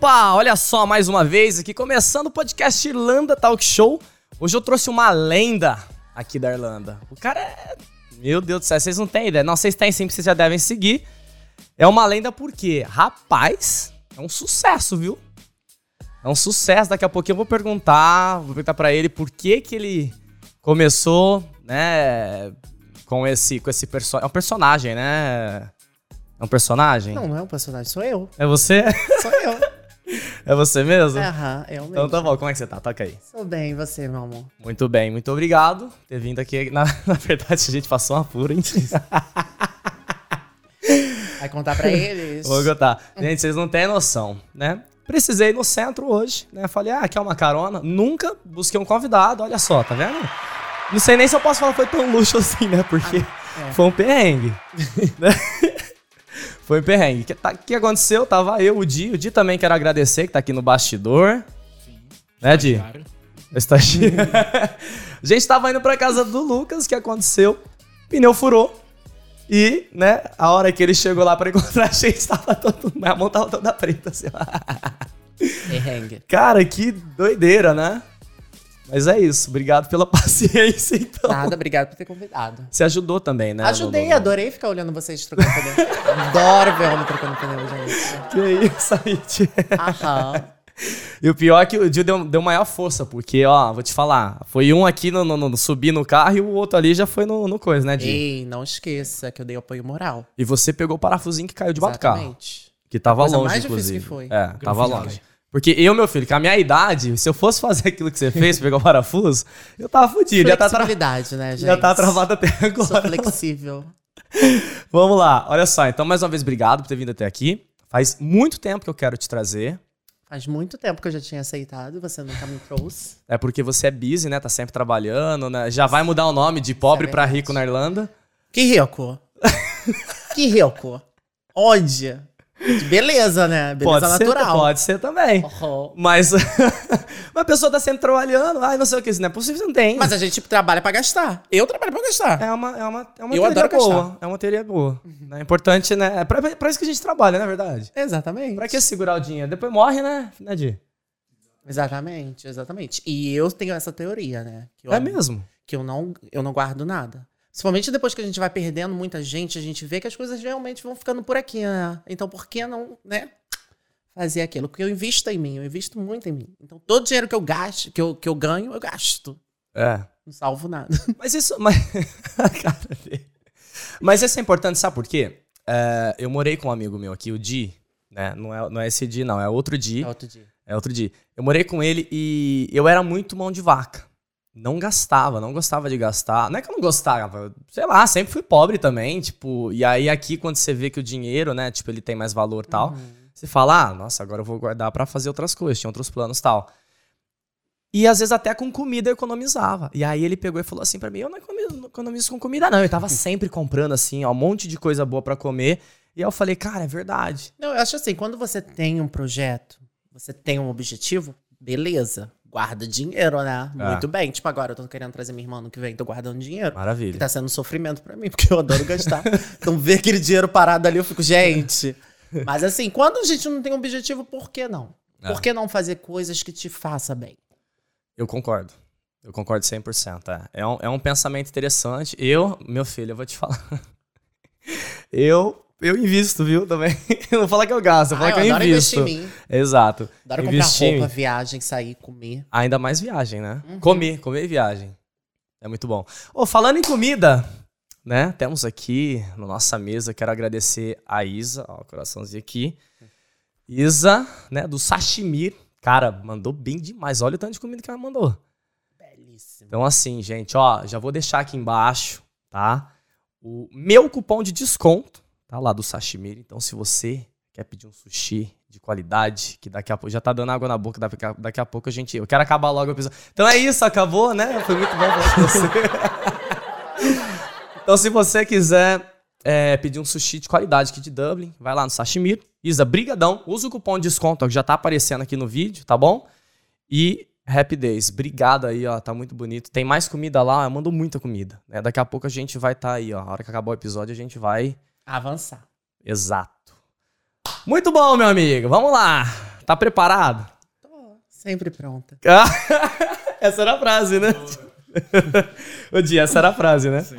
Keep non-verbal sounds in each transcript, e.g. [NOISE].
Opa, olha só mais uma vez aqui começando o podcast Irlanda Talk Show. Hoje eu trouxe uma lenda aqui da Irlanda. O cara é. Meu Deus do céu, vocês não têm ideia. Não, vocês têm sim, vocês já devem seguir. É uma lenda porque, rapaz, é um sucesso, viu? É um sucesso. Daqui a pouquinho eu vou perguntar, vou perguntar para ele por que que ele começou, né, com esse com esse personagem, é um personagem, né? É um personagem? Não, não é um personagem, sou eu. É você? Sou eu. [LAUGHS] é você mesmo? Aham, eu mesmo. Então tá bom, como é que você tá? Toca aí. Sou bem, e você, meu amor? Muito bem, muito obrigado por ter vindo aqui. Na, [LAUGHS] na verdade, a gente passou uma pura, hein? Vai contar pra eles? Vou contar. Gente, vocês não têm noção, né? Precisei ir no centro hoje, né? Falei, ah, quer uma carona? Nunca busquei um convidado, olha só, tá vendo? Não sei nem se eu posso falar que foi tão luxo assim, né? Porque é. foi um perrengue. [LAUGHS] Foi um perrengue. O que, tá, que aconteceu? Tava eu, o Di. O Di também quero agradecer, que tá aqui no bastidor. Né, Di? [LAUGHS] Estagiário. a gente tava indo pra casa do Lucas, o que aconteceu? Pneu furou. E, né, a hora que ele chegou lá pra encontrar a gente, tava todo. A mão tava toda preta, assim. Perrengue. Cara, que doideira, né? Mas é isso. Obrigado pela [LAUGHS] paciência, então. Nada, obrigado por ter convidado. Você ajudou também, né? Ajudei, no- no- adorei ficar olhando vocês trocando pneu. Adoro ver homem trocando pneu, gente. Que isso aí, tia. Aham. E o pior é que o Dio deu, deu maior força, porque, ó, vou te falar, foi um aqui no, no, no- subir no carro e o outro ali já foi no, no coisa, né, Dio? Ei, não esqueça que eu dei apoio moral. E você pegou o parafusinho que caiu debaixo do carro. Exatamente. Que tava Coisa longe, mais difícil inclusive. que foi. É, tava longe. Porque eu, meu filho, com a minha idade, se eu fosse fazer [LAUGHS] aquilo que você fez, pegar o parafuso, eu tava fudido. Já tá, tra... Né, [LAUGHS] gente? já tá travado até Sou agora. flexível. [LAUGHS] Vamos lá, olha só. Então, mais uma vez, obrigado por ter vindo até aqui. Faz muito tempo que eu quero te trazer. Faz muito tempo que eu já tinha aceitado, você nunca me trouxe. É porque você é busy, né? Tá sempre trabalhando, né? Já vai mudar o nome de pobre é pra verdade. rico na Irlanda. Que rico. que rico. Onde? Beleza, né? Beleza pode natural. ser, pode ser também. Oh. Mas [LAUGHS] uma pessoa tá sempre trabalhando, ai, não sei o que, isso não é possível, não tem. Mas a gente trabalha pra gastar. Eu trabalho pra gastar. é uma, é uma, é uma Eu teoria boa. gastar. É uma teoria boa. É importante, né? É pra, pra isso que a gente trabalha, não é verdade? Exatamente. Pra que segurar o dinheiro? Depois morre, né, né Di? Exatamente, exatamente. E eu tenho essa teoria, né? É mesmo. Que eu não, eu não guardo nada. Principalmente depois que a gente vai perdendo muita gente, a gente vê que as coisas realmente vão ficando por aqui, né? Então por que não, né? Fazer aquilo? Porque eu invisto em mim, eu invisto muito em mim. Então todo dinheiro que eu gasto, que eu, que eu ganho, eu gasto. É. Não salvo nada. [LAUGHS] Mas isso. Mas, [LAUGHS] mas isso é importante, sabe por quê? É, eu morei com um amigo meu aqui, o Di, né? Não é, não é esse Di, não, é outro Di. É outro dia. É outro dia. Eu morei com ele e eu era muito mão de vaca. Não gastava, não gostava de gastar. Não é que eu não gostava, sei lá, sempre fui pobre também, tipo, e aí aqui quando você vê que o dinheiro, né, tipo, ele tem mais valor e tal, você fala, ah, nossa, agora eu vou guardar pra fazer outras coisas, tinha outros planos e tal. E às vezes até com comida eu economizava. E aí ele pegou e falou assim pra mim, eu não economizo, não economizo com comida não, eu tava [LAUGHS] sempre comprando assim, ó, um monte de coisa boa pra comer. E aí eu falei, cara, é verdade. Não, eu acho assim, quando você tem um projeto, você tem um objetivo, beleza. Guarda dinheiro, né? É. Muito bem. Tipo, agora eu tô querendo trazer minha irmã no que vem, tô guardando dinheiro. Maravilha. Que tá sendo um sofrimento pra mim, porque eu adoro gastar. [LAUGHS] então, ver aquele dinheiro parado ali, eu fico, gente. Mas assim, quando a gente não tem um objetivo, por que não? É. Por que não fazer coisas que te façam bem? Eu concordo. Eu concordo 100%. É, é, um, é um pensamento interessante. Eu, meu filho, eu vou te falar. [LAUGHS] eu, eu invisto, viu, também. [LAUGHS] Não falo que eu gasto, eu Ah, que eu invisto. investir em mim. Exato. Adoro comprar Investir em roupa, viagem, sair, comer. Ainda mais viagem, né? Uhum. Comer, comer e viagem. É muito bom. Ô, falando em comida, né? Temos aqui na nossa mesa, quero agradecer a Isa, ó, o coraçãozinho aqui. Isa, né, do Sashimir. Cara, mandou bem demais. Olha o tanto de comida que ela mandou. Belíssimo. Então, assim, gente, ó, já vou deixar aqui embaixo, tá? O meu cupom de desconto, tá lá do Sashimir. Então, se você quer pedir um sushi de qualidade, que daqui a pouco já tá dando água na boca, daqui a, daqui a pouco a gente. Eu quero acabar logo o episódio. Então é isso, acabou, né? Foi muito bom com você. [LAUGHS] então, se você quiser é, pedir um sushi de qualidade aqui de Dublin, vai lá no Sashimir. Isa, brigadão. Usa o cupom de desconto ó, que já tá aparecendo aqui no vídeo, tá bom? E Happy Days. Obrigado aí, ó. Tá muito bonito. Tem mais comida lá, eu mando muita comida. Né? Daqui a pouco a gente vai estar tá aí, ó. A hora que acabar o episódio, a gente vai. Avançar. Exato. Muito bom, meu amigo. Vamos lá. Tá preparado? Tô sempre pronta. [LAUGHS] essa era a frase, né? o [LAUGHS] dia, essa era a frase, né? [LAUGHS]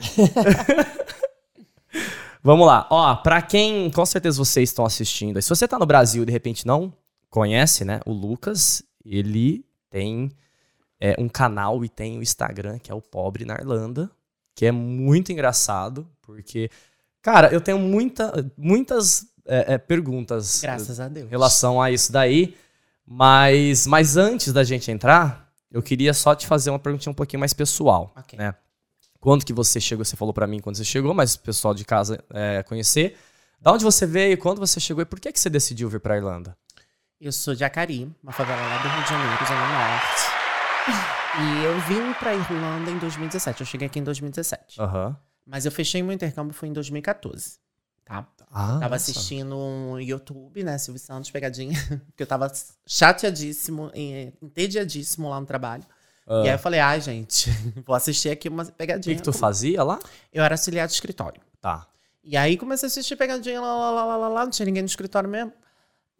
Vamos lá. Ó, pra quem, com certeza vocês estão assistindo, se você tá no Brasil e de repente não conhece, né? O Lucas, ele tem é, um canal e tem o Instagram, que é o Pobre na Irlanda, que é muito engraçado, porque, cara, eu tenho muita, muitas é, é, perguntas Graças a Deus. em relação a isso daí, mas, mas antes da gente entrar, eu queria só te fazer uma perguntinha um pouquinho mais pessoal, Ok. né? Quando que você chegou? Você falou pra mim quando você chegou, mas o pessoal de casa é, conhecer. Da onde você veio, quando você chegou e por que, que você decidiu vir pra Irlanda? Eu sou de Acari, uma favela lá do Rio de Janeiro, Zona Norte. [LAUGHS] E eu vim pra Irlanda em 2017. Eu cheguei aqui em 2017. Aham. Mas eu fechei meu intercâmbio foi em 2014. Tá? Ah, Tava nossa. assistindo um YouTube, né? Silvio Santos, pegadinha. [LAUGHS] Porque eu tava chateadíssimo, entediadíssimo lá no trabalho. Ah. E aí eu falei, ai, gente, [LAUGHS] vou assistir aqui uma O pegadinha. que, que tu fazia lá? Eu era auxiliar de escritório. Tá. E aí comecei a assistir pegadinha lá, lá, lá, lá, lá, lá, não tinha ninguém no escritório mesmo.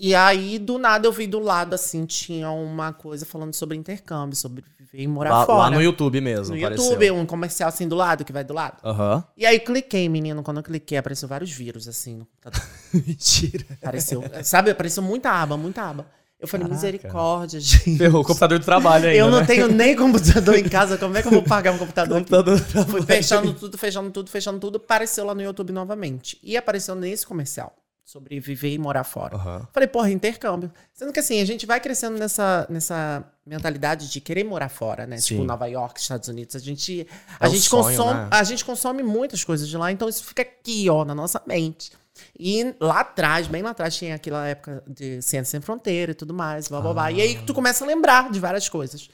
E aí, do nada, eu vi do lado, assim, tinha uma coisa falando sobre intercâmbio, sobre viver e morar Lá, fora. lá no YouTube mesmo, No apareceu. YouTube, um comercial assim do lado, que vai do lado. Aham. E aí cliquei, menino, quando eu cliquei, apareceu vários vírus, assim, no computador. [LAUGHS] Mentira. Apareceu, sabe, apareceu muita aba, muita aba. Eu falei, Caraca. misericórdia, gente. Ferrou o computador do trabalho ainda, Eu não né? tenho nem computador em casa, como é que eu vou pagar um computador? computador do Fui fechando tudo, fechando tudo, fechando tudo. Apareceu lá no YouTube novamente. E apareceu nesse comercial. Sobre viver e morar fora. Aham. Falei, porra, intercâmbio. Sendo que assim, a gente vai crescendo nessa, nessa mentalidade de querer morar fora, né? Sim. Tipo, Nova York, Estados Unidos. A gente, É a gente sonho, consome, né? a gente consome muitas coisas de lá, então isso fica aqui, ó, na nossa mente. E lá atrás, bem lá atrás, tinha aquela época de Ciência Sem Fronteira e tudo mais, blá blá blá. E aí tu começa a lembrar de várias coisas.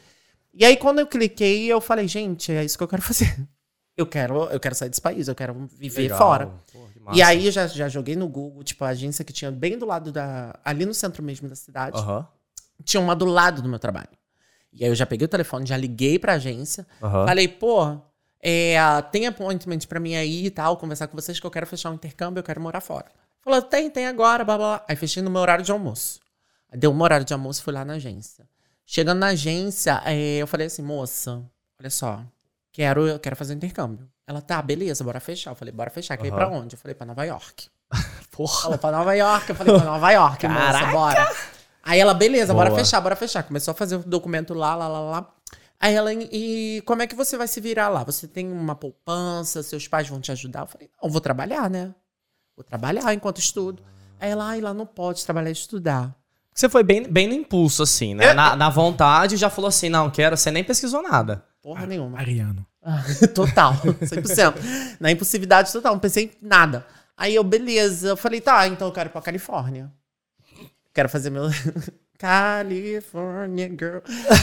E aí, quando eu cliquei, eu falei, gente, é isso que eu quero [LAUGHS] fazer. Eu quero, eu quero sair desse país, eu quero viver Legal. fora. Que E massa. aí eu já, já joguei no Google, tipo, a agência que tinha bem do lado da. ali no centro mesmo da cidade. Aham. Tinha uma do lado do meu trabalho. E aí eu já peguei o telefone, já liguei pra agência. Aham. Falei, pô, é, tem appointment pra mim aí e tal, conversar com vocês que eu quero fechar um intercâmbio, eu quero morar fora. Falou, tem, tem agora, blá blá. Aí fechei no meu horário de almoço. Deu um horário de almoço, fui lá na agência. Chegando na agência, é, eu falei assim, moça, olha só, quero, eu quero fazer um intercâmbio. Ela, tá, beleza, bora fechar. Eu falei, bora fechar. Quer ir pra onde? Eu falei, pra Nova York. [LAUGHS] Porra. Falou, pra Nova York. Eu falei, pra Nova York, moça, Caraca! bora. Aí ela, beleza, bora Boa. fechar, bora fechar. Começou a fazer o documento lá, lá, lá, lá. Aí ela, e como é que você vai se virar lá? Você tem uma poupança, seus pais vão te ajudar? Eu falei, não, vou trabalhar, né? Vou trabalhar enquanto estudo. Aí ela, ai, lá não pode trabalhar e estudar. Você foi bem, bem no impulso, assim, né? É. Na, na vontade, já falou assim, não, quero. Você nem pesquisou nada. Porra nenhuma. Ariano. [LAUGHS] total, 100%. Na impulsividade total, não pensei em nada. Aí eu, beleza. Eu falei, tá, então eu quero ir pra Califórnia. Quero fazer meu. [LAUGHS] California Girl.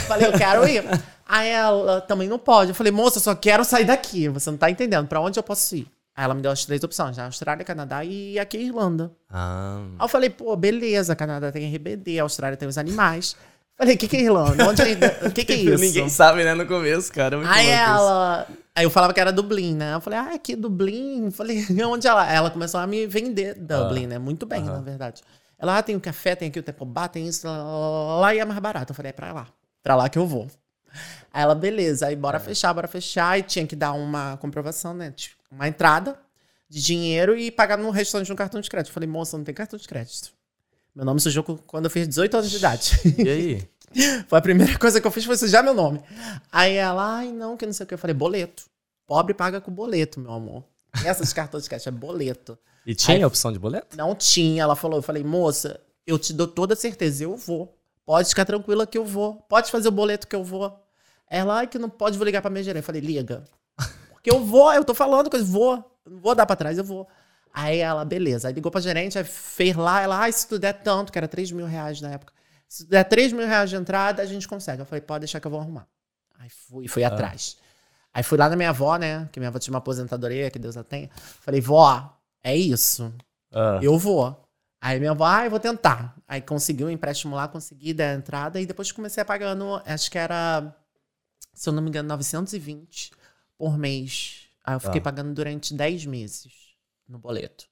Falei, eu quero ir. Aí ela também não pode. Eu falei, moça, eu só quero sair daqui. Você não tá entendendo. Pra onde eu posso ir? Aí ela me deu as três opções: né? Austrália, Canadá e aqui Irlanda. Ah. Aí eu falei, pô, beleza, Canadá tem RBD, Austrália tem os animais. Falei, o que, que é Irlanda? Onde é... O [LAUGHS] que, que é isso? Ninguém sabe, né, no começo, cara. é muito Aí louco isso. ela. Aí eu falava que era Dublin, né? Eu falei, ah, aqui Dublin. Falei, [LAUGHS] onde ela? Ela começou a me vender Dublin, né? Muito bem, na verdade. Ela, ah, tem o café, tem aqui o Bar, tem isso, lá, e é mais barato. Eu falei, é pra lá. Pra lá que eu vou. Aí ela, beleza. Aí bora fechar, bora fechar. E tinha que dar uma comprovação, né? Tipo, uma entrada de dinheiro e pagar no restante no cartão de crédito. Eu falei, moça, não tem cartão de crédito. Meu nome sujou quando eu fiz 18 anos de idade. E aí? [LAUGHS] Foi a primeira coisa que eu fiz foi sujar meu nome. Aí ela, ai, não, que não sei o que. Eu falei, boleto. Pobre paga com boleto, meu amor. Essas [LAUGHS] cartões de crédito é boleto. E tinha Aí- opção de boleto? Não tinha. Ela falou, eu falei, moça, eu te dou toda certeza, eu vou. Pode ficar tranquila que eu vou. Pode fazer o boleto que eu vou. Ela, ai, que não pode, vou ligar pra minha gerente. Eu falei, liga. [LAUGHS] Porque eu vou, eu tô falando que eu vou. Eu Não vou dar pra trás, eu vou. Aí ela, beleza. Aí ligou pra gerente, aí fez lá, ela, ai, se tu der tanto, que era 3 mil reais na época. Se tu der 3 mil reais de entrada, a gente consegue. Eu falei, pode deixar que eu vou arrumar. Aí fui, fui atrás. Aí fui lá na minha avó, né? Que minha avó tinha uma aposentadoria, que Deus a tenha. Falei, vó, é isso. Ah. Eu vou. Aí minha avó, ah, eu vou tentar. Aí consegui um empréstimo lá, consegui dar a entrada e depois comecei a pagando, acho que era, se eu não me engano, 920 por mês. Aí eu fiquei Tá. pagando durante 10 meses no boleto.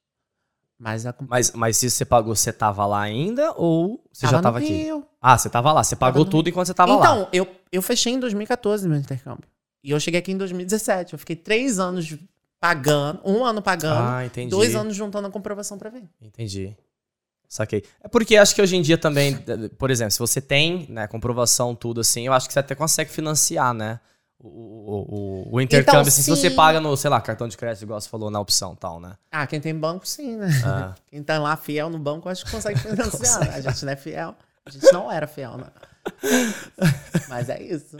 Mas a Mas, mas se você pagou, você tava lá ainda ou você tava já tava aqui? Rio. Ah, você tava lá. Você pagou tudo enquanto você tava lá. então, eu, eu fechei em 2014 meu intercâmbio. E eu cheguei aqui em 2017. Eu fiquei três anos pagando, um ano pagando, Ah, entendi. dois anos juntando a comprovação pra vir. Entendi. Saquei. É porque acho que hoje em dia também, por exemplo, se você tem, né, comprovação, tudo assim, eu acho que você até consegue financiar, né? O, o, o, o intercâmbio, Então, assim, se você paga no, sei lá, cartão de crédito, igual você falou na opção tal, né? Ah, quem tem banco, sim, né? Ah, [LAUGHS] Quem tá lá fiel no banco, acho que consegue [LAUGHS] financiar. né? A gente não é fiel. A gente não era fiel, né? [LAUGHS] Mas é isso.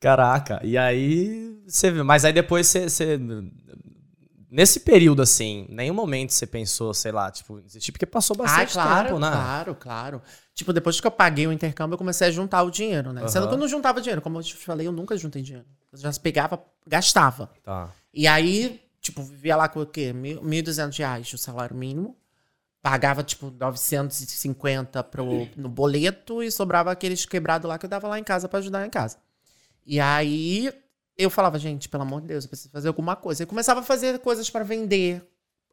caraca. E aí, você. Mas aí depois você, você- Nesse período, assim, nenhum momento você pensou, sei lá, tipo, desistir, porque passou Ah, bastante claro, tempo, né? claro, claro. Tipo, depois que eu paguei o intercâmbio, eu comecei a juntar o dinheiro, né? Sendo Aham. que eu não juntava dinheiro. Como eu te falei, eu nunca juntei dinheiro. Eu já pegava, gastava. Tá. E aí, tipo, vivia lá com o quê? Mil- 1.200 reais o salário mínimo. Pagava, tipo, 950 pro, no boleto e sobrava aqueles quebrados lá que eu dava lá em casa pra ajudar em casa. E aí, eu falava, gente, pelo amor de Deus, eu preciso fazer alguma coisa. Eu começava a fazer coisas pra vender,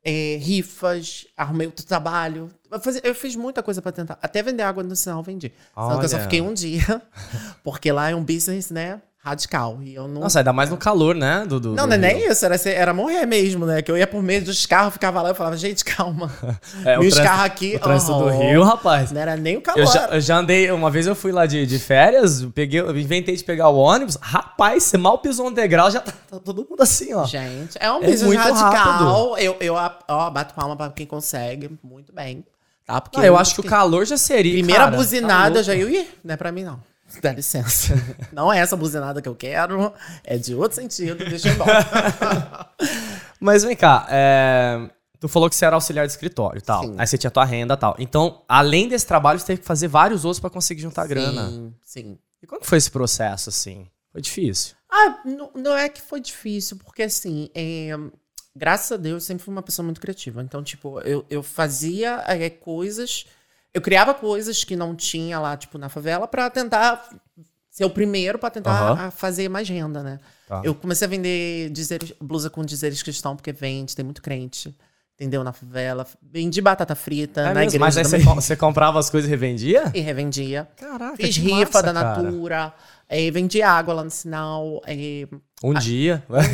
é, rifas, arrumei outro trabalho. Eu, fazia- eu fiz muita coisa pra tentar. Até vender água no sinal vendi. Só que eu só fiquei um dia, [LAUGHS] porque lá é um business, né, radical. E eu não Nossa, ainda mais no calor, né? Do, do- não, do não é nem isso, era, era morrer mesmo, né? Que eu ia por meio dos carros, ficava lá, eu falava, gente, calma. [LAUGHS] É, e os trânsito- carros aqui. O trânsito do aham. Rio, rapaz. Não era nem o calor. Eu já, eu já andei, uma vez eu fui lá de, de férias, eu peguei, eu inventei de pegar o ônibus. Rapaz, você mal pisou no degrau, já tá, tá todo mundo assim, ó. Gente, é um É business muito radical. Eu, eu ó, bato palma pra quem consegue. Muito bem. Tá? Porque Ah, eu acho que o calor já seria. Primeira cara, tá buzinada, eu já ia. Não é pra mim, não. [LAUGHS] Dá licença. não é essa buzinada que eu quero. É de outro sentido. Deixa eu ir embora. [LAUGHS] Mas vem cá, é, tu falou que você era auxiliar de escritório tal. Sim. Aí você tinha tua renda e tal. Então, além desse trabalho, você teve que fazer vários outros pra conseguir juntar grana. Sim, sim. E como que foi esse processo, assim? Foi difícil. Ah, não, não é que foi difícil, porque assim, é, graças a Deus, eu sempre fui uma pessoa muito criativa. Então, tipo, eu, eu fazia é, coisas, eu criava coisas que não tinha lá, tipo, na favela, pra tentar ser o primeiro pra tentar ah, fazer mais renda, né? Tá. Eu comecei a vender blusa com dizeres cristão, porque vende, tem muito crente. Entendeu? Na favela. Vendi batata frita É na mesmo? igreja Mas aí você, também. com- você comprava as coisas e revendia? E revendia. Caraca, Fiz rifa massa, da cara. Natura. eh, vendi água lá no sinal. eh, Um dia. mas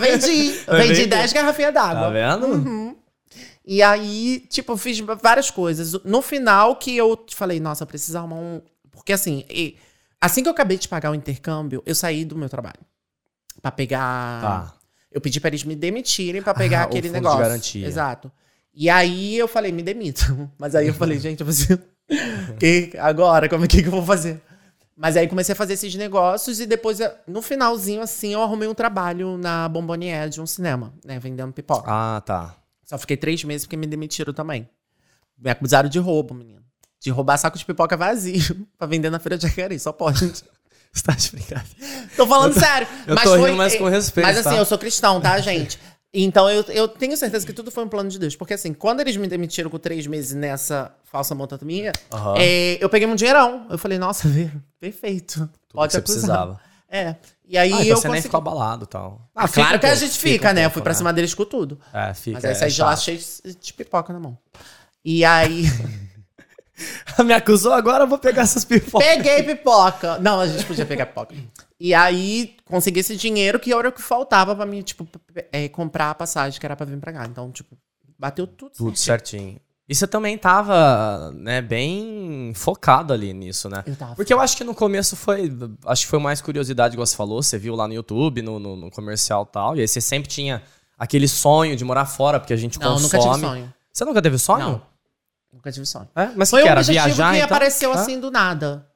vendi. [LAUGHS] Vendi vender. 10 garrafinhas d'água. tá vendo? Uhum. E aí, tipo, eu fiz várias coisas. No final que eu te falei, nossa, eu preciso arrumar um. Porque assim, assim que eu acabei de pagar o intercâmbio, eu saí do meu trabalho. Pra pegar. Tá. Eu pedi pra eles me demitirem pra pegar [LAUGHS] Ah, aquele fundo de negócio. garantia. Exato. E aí eu falei, me demito. [LAUGHS] Mas aí eu falei, gente, eu preciso. [LAUGHS] que, agora, como é que, que eu vou fazer? Mas aí comecei a fazer esses negócios e depois, no finalzinho, assim, eu arrumei um trabalho na Bombonier de um cinema, né? Vendendo pipoca. Ah, tá. Só fiquei três meses porque me demitiram também. Me acusaram de roubo, menino. De roubar saco de pipoca vazio [LAUGHS] pra vender na feira de Jacareí. Só pode. [LAUGHS] Você tá de. Tô falando sério. eu tô rindo, mas com respeito, Mas assim, tá? eu sou cristão, tá, gente? Então eu, eu tenho certeza que tudo foi um plano de Deus. Porque assim, quando eles me demitiram com três meses nessa falsa monotomia, Aham. é, eu peguei um dinheirão. Eu falei, nossa, [LAUGHS] perfeito. Tudo Pode que você acusar. precisava. É. E aí Ah, então eu você nem consegui... ficou abalado e tal. Ah, claro que a gente pouco, fica, um né? Eu fui pra cima deles com tudo. É, fica. Mas aí é saí de lá cheio de pipoca na mão. E aí. [LAUGHS] Me acusou agora, eu vou pegar essas pipocas. Peguei pipoca. Não, a gente podia pegar pipoca. E aí, consegui esse dinheiro que era o que faltava pra mim, tipo, é, comprar a passagem que era pra vir pra cá. Então, tipo, bateu tudo. Tudo certinho. certinho. E você também tava, né, bem focado ali nisso, né? Eu tava. Porque eu acho que no começo foi. Acho que foi mais curiosidade, igual você falou. Você viu lá no YouTube, no, no, no comercial e tal. E aí você sempre tinha aquele sonho de morar fora, porque a gente Não, consome. nunca tive sonho. Você nunca teve sonho? Não. Nunca tive sonho. É? Mas Foi que um era? objetivo Viajar, que então? apareceu Ah? assim do nada.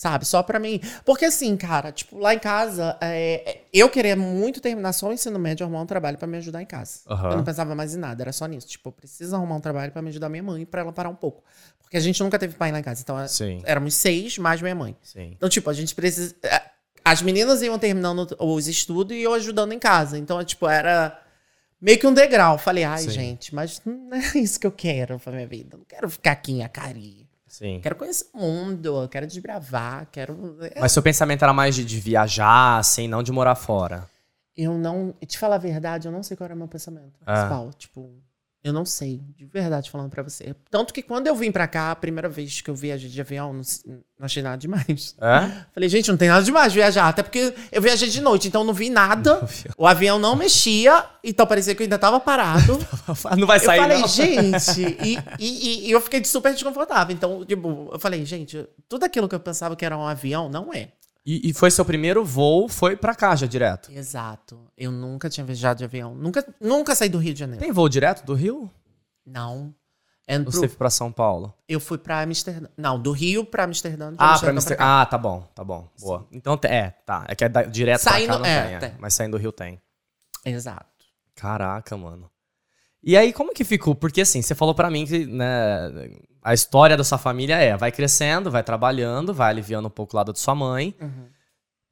Sabe? Só pra mim. Porque assim, cara, tipo, lá em casa, é, eu queria muito terminar só o ensino médio, arrumar um trabalho pra me ajudar em casa. Aham. Eu não pensava mais em nada, era só nisso. Tipo, eu preciso arrumar um trabalho pra me ajudar minha mãe, pra ela parar um pouco. Porque a gente nunca teve pai lá em casa. Então, é- Sim, éramos seis mais minha mãe. sim. Então, tipo, a gente precisa. é, As meninas iam terminando os estudos e eu ajudando em casa. Então, é, tipo, era meio que um degrau. Falei, ai, Sim. gente, mas não [LAUGHS] é isso que eu quero pra minha vida. Não quero ficar aqui em Acari. Sim. Quero conhecer o mundo, quero desbravar, quero. é, Mas seu pensamento era mais de, de viajar, assim, não de morar fora. Eu não. Te falar a verdade, eu não sei qual era o meu pensamento Ah. principal. Tipo, Eu não sei, de verdade falando pra você. Tanto que quando eu vim pra cá, a primeira vez que eu viajei de avião, não, não achei nada demais. É? [LAUGHS] Falei, gente, não tem nada demais viajar. Até porque eu viajei de noite, então não vi nada. O avião não mexia, então parecia que eu ainda tava parado. [LAUGHS] Não vai sair, eu falei, não. gente, [LAUGHS] e- e- e eu fiquei super desconfortável. Então, tipo, eu falei, gente, tudo aquilo que eu pensava que era um avião, não é. E, e foi seu primeiro voo, foi pra cá já direto. Exato. Eu nunca tinha viajado de avião. Nunca, nunca saí do Rio de Janeiro. Tem voo direto do Rio? Não. É Ou pro- você foi pra São Paulo? Eu fui pra Amsterdã. Não, do Rio pra Amsterdã. Ah, pra Amsterdã Mister... cá. Ah, tá bom, tá bom. Boa. Então, te- é, tá. É que é direto Saindo- pra cá não é, tem, é. tem. Mas saindo do Rio tem. Exato. Caraca, mano. E aí, como que ficou? Porque assim, você falou pra mim que, né, a história da sua família é, vai crescendo, vai trabalhando, vai aliviando um pouco o lado de sua mãe. Uhum.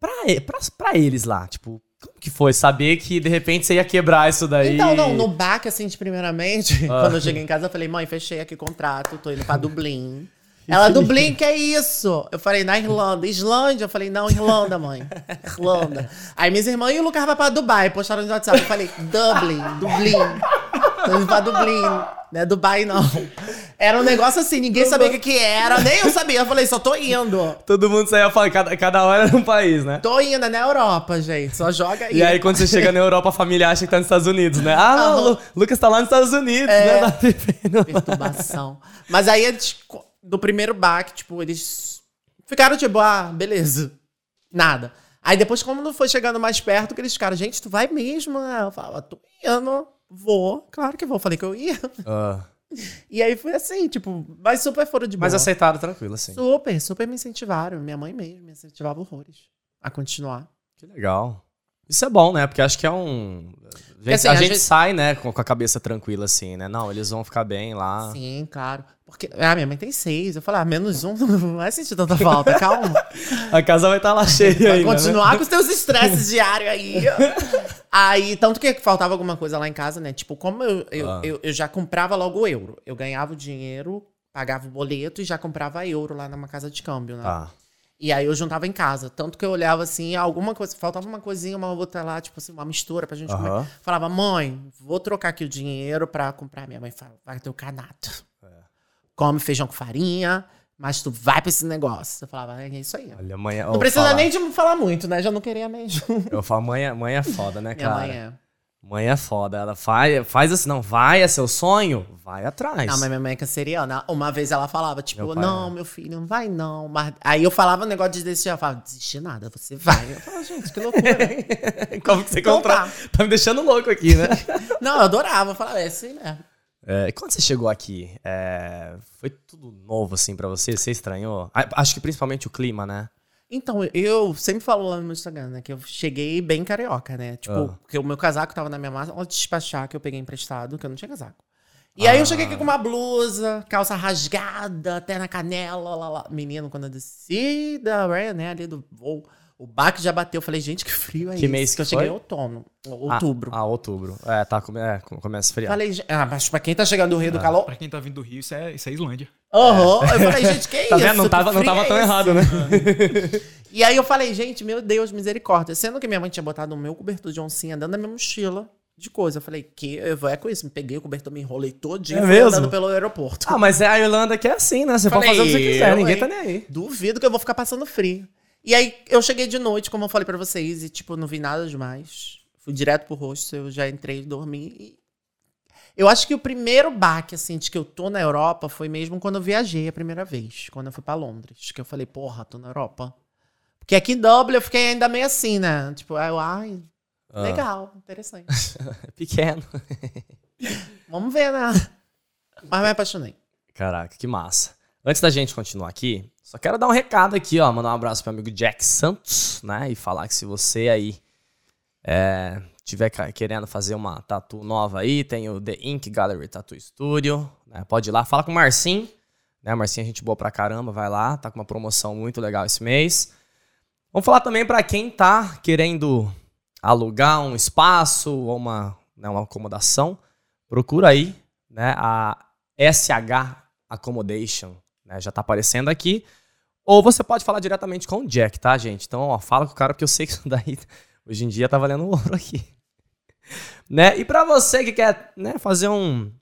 Pra, pra, pra eles lá, tipo, como que foi saber que de repente você ia quebrar isso daí? Então, não, no baque, assim, de primeiramente, Ah. [LAUGHS] quando eu cheguei em casa, eu falei, mãe, fechei aqui o contrato, tô indo pra [LAUGHS] Dublin. Ela, Dublin, que é isso? Eu falei, na Irlanda. Islândia? Eu falei, não, Irlanda, mãe. [LAUGHS] Irlanda. Aí minhas irmãs e o Lucas vai pra Dubai, postaram no WhatsApp. Eu falei, Dublin, Dublin. Tô indo pra Dublin. Não é Dubai, não. Era um negócio assim, ninguém sabia o que, que era, nem eu sabia. Eu falei, só tô indo. Todo mundo saía falando, cada, cada hora era um país, né? Tô indo, é na Europa, gente. Só joga aí. E aí, quando você chega na Europa, a família acha que tá nos Estados Unidos, né? Ah, Aham. Lu- Lucas tá lá nos Estados Unidos, É. né? Tá perturbação. Mas aí eles, do primeiro baque, tipo, eles ficaram tipo, ah, beleza. Nada. Aí depois, como não foi chegando mais perto, que eles ficaram, gente, tu vai mesmo? né? Eu falava, tô indo, vou. Claro que vou. Falei que eu ia. Ah. [LAUGHS] E aí foi assim, tipo, mas super foram de boa. Mas aceitaram tranquilo, assim. Super, super me incentivaram. Minha mãe mesmo me incentivava horrores a continuar. Que legal. Isso é bom, né? Porque acho que é um. A gente, assim, a a gente gente- sai, né, com, a cabeça tranquila, assim, né? Não, eles vão ficar bem lá. Sim, claro. Porque, ah, minha mãe tem seis. Eu falei, ah, menos um [LAUGHS] não vai sentir tanta falta, calma. [LAUGHS] A casa vai estar lá cheia Vai ainda, né? continuar com os teus estresses diários aí. Aí, tanto que faltava alguma coisa lá em casa, né? Tipo, como eu, eu, Ah. eu, eu já comprava logo o euro. Eu ganhava o dinheiro, pagava o boleto e já comprava euro lá numa casa de câmbio, né? Tá. E aí eu juntava em casa. Tanto que eu olhava assim, alguma coisa, faltava uma coisinha, uma outra lá, tipo assim, uma mistura pra gente comer. Falava, mãe, vou trocar aqui o dinheiro pra comprar. Minha mãe fala, vai ter o canato. É. Come feijão com farinha, mas tu vai pra esse negócio. Eu falava, é isso aí. Olha, mãe. Não precisa nem de falar muito, né? Já não queria mesmo. [LAUGHS] Eu falo, mãe, é- mãe é foda, né, Minha cara? mãe é. Mãe é foda. Ela faz, faz assim, não, vai, é seu sonho? Vai atrás. Não, mas minha mãe é canceriana. Uma vez ela falava, tipo, Meu não, é. meu filho, não vai não. Mas... Aí eu falava um negócio de desistir. Ela falava, desistir nada, você vai. Eu falava, gente, que loucura. [LAUGHS] Como que você Então controla? tá. Tá me deixando louco aqui, né? [LAUGHS] não, eu adorava. Eu falava, é assim mesmo. É, e quando você chegou aqui, é, foi tudo novo assim pra você? Você estranhou? Acho que principalmente o clima, né? Então, eu sempre falo lá no meu Instagram, né? Que eu cheguei bem carioca, né? Tipo, Ah. porque o meu casaco tava na minha mala de despachar, que eu peguei emprestado, que eu não tinha casaco. E aí eu cheguei aqui com uma blusa, calça rasgada, até na canela, lá, lá. Menino, quando eu desci da né, ali do voo, o baque já bateu. Eu falei, gente, que frio é Que isso? mês que eu cheguei foi? em outono, outubro. Ah, ah, outubro. É, tá, come, é, começa a esfriar. Falei, "Gente, ah, mas pra quem tá chegando do Rio Ah. do Calor, Pra quem tá vindo do Rio, isso é, isso é Islândia. aham. Eu falei, gente, que [LAUGHS] Tá isso? vendo? Não tava, não tava é tão esse? errado, né? [LAUGHS] E aí eu falei, gente, meu Deus, misericórdia. Sendo que minha mãe tinha botado o meu cobertor de oncinha dentro da minha mochila de coisa. Eu falei, que eu vou é com isso. Me peguei o cobertor, me enrolei todinho É fui mesmo? andando pelo aeroporto. Ah, mas é a Irlanda que é assim, né? Você pode Falei, fazer o que você quiser, ninguém hein? tá nem aí. Duvido que eu vou ficar passando frio. E aí eu cheguei de noite, como eu falei pra vocês, e tipo, não vi nada demais. Fui direto pro rosto, eu já entrei e dormi. E Eu acho que o primeiro baque, assim, de que eu tô na Europa foi mesmo quando eu viajei a primeira vez, quando eu fui pra Londres. Que eu falei, porra, tô na Europa. Porque aqui em Dublin eu fiquei ainda meio assim, né? Tipo, eu, ai, Ah. legal, interessante. [LAUGHS] Pequeno. [LAUGHS] Vamos ver, né? Mas me apaixonei. Caraca, que massa. Antes da gente continuar aqui, só quero dar um recado aqui, ó. Mandar um abraço pro meu amigo Jack Santos, né? E falar que se você aí é, tiver querendo fazer uma tatu nova aí, tem o The Ink Gallery Tattoo Studio, né? Pode ir lá, fala com o Marcinho, né? Marcinho é gente boa pra caramba, vai lá, tá com uma promoção muito legal esse mês. Vamos falar também pra quem tá querendo alugar um espaço ou uma, né, uma acomodação, procura aí, né? A SH Accommodation, né? Já tá aparecendo aqui. Ou você pode falar diretamente com o Jack, tá, gente? Então, ó, fala com o cara, porque eu sei que isso [LAUGHS] daí hoje em dia tá valendo ouro aqui. né? E pra você que quer né, fazer um,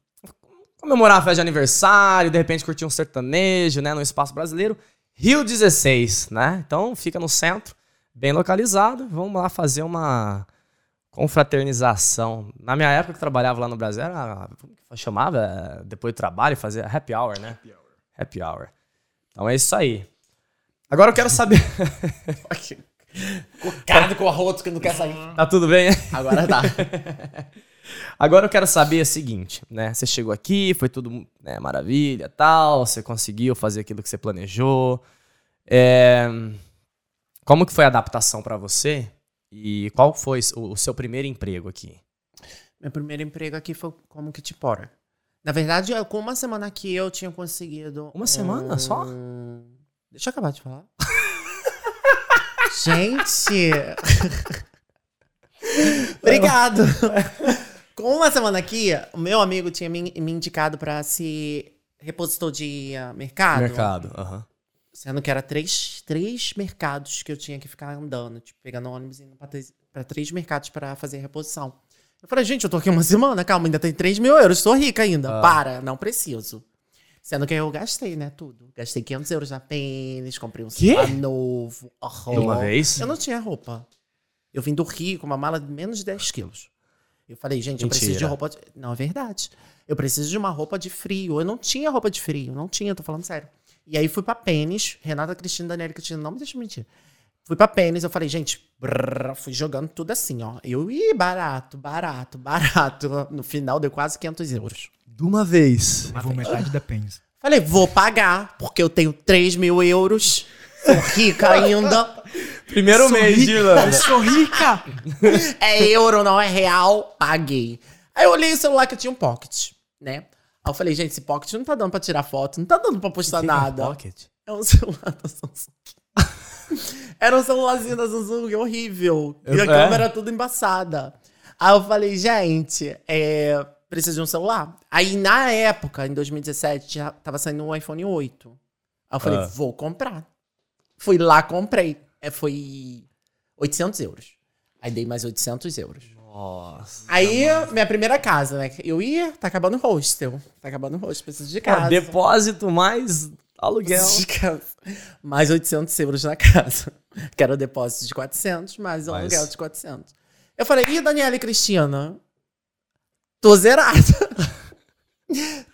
comemorar a festa de aniversário, de repente curtir um sertanejo, né, no espaço brasileiro. Rio 16, né? Então fica no centro, bem localizado. Vamos lá fazer uma confraternização. Na minha época que trabalhava lá no Brasil, era, chamava? Depois do trabalho, fazer happy hour, né? Happy hour. Happy hour. Então é isso aí. Agora eu quero saber. [LAUGHS] O cara com o arroto que não quer sair. tá tudo bem? Agora tá. [LAUGHS] Agora eu quero saber o seguinte, né? Você chegou aqui, foi tudo né, maravilha, tal, você conseguiu fazer aquilo que você planejou. É... Como que foi a adaptação para você? E qual foi o, seu primeiro emprego aqui? Meu primeiro emprego aqui foi como kitpora. Na verdade, com uma semana aqui eu tinha conseguido. Uma semana só? Deixa eu acabar de falar. [LAUGHS] Gente! [LAUGHS] Obrigado! Com uma semana aqui, o meu amigo tinha me, me indicado pra ser repositor de ah, mercado. Mercado. aham. Sendo que era três, três mercados que eu tinha que ficar andando, tipo, pegando ônibus e indo pra, três- pra três mercados pra fazer reposição. Eu falei, gente, eu tô aqui uma [LAUGHS] semana, calma, ainda tem 3 mil euros, sou rica ainda. Ah. Para, não preciso. Sendo que eu gastei, né, tudo. Gastei 500 euros na pênis, comprei um celular novo. aham. De uma vez? Eu não tinha roupa. Eu vim do Rio com uma mala de menos de 10 quilos. Eu falei, gente, eu preciso de Mentira. roupa. De... Não, é verdade. Eu preciso de uma roupa de frio. Eu não tinha roupa de frio. Não tinha, tô falando sério. E aí fui pra Pênis. Renata Cristina Daniela Cristina, não me deixa mentir. Fui pra Pênis, eu falei, gente, brrr, fui jogando tudo assim, ó. Eu, ih, barato, barato, barato. No final deu quase 500 euros. De uma vez. Levou metade da pens. Falei, vou pagar, porque eu tenho 3 mil euros. Sou rica ainda. Primeiro mês de Irlanda. Sou rica! é euro, não é real. Paguei. Aí eu olhei o celular que eu tinha um pocket, né? Aí eu falei, gente, esse pocket não tá dando pra tirar foto, não tá dando pra postar nada. Pocket. É um [LAUGHS] celular da Samsung. Era um celularzinho da Samsung horrível. E a É? câmera toda embaçada. Aí eu falei, gente, é, preciso de um celular. Aí na época, em 2017, já tava saindo um iPhone 8. Aí eu falei, Ah. vou comprar. Fui lá, comprei. É, foi 800 euros. Aí dei mais 800 euros. Nossa. Aí, minha primeira casa, né? Eu ia, tá acabando o hostel. Tá acabando o hostel, preciso de casa. Cara, depósito mais aluguel. De casa. Mais 800 euros na casa. Que era o depósito de 400, mais o Mas- aluguel de 400. Eu falei, e Daniela e Cristina? Tô zerada. [LAUGHS]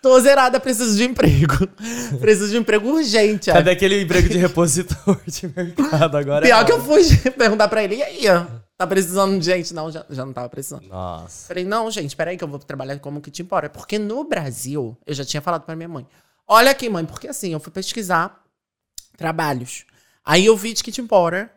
Tô zerada, preciso de emprego. [LAUGHS] Preciso de emprego urgente. Cadê aquele emprego de repositor de mercado agora? é Pior que eu fui [LAUGHS] perguntar pra ele, e aí? Tá precisando de gente? Não, já, já não tava precisando. Nossa. Falei, não, gente, peraí que eu vou trabalhar como kit importer. Porque no Brasil, eu já tinha falado pra minha mãe. Olha aqui, mãe, porque assim, eu fui pesquisar trabalhos. Aí eu vi de kit importer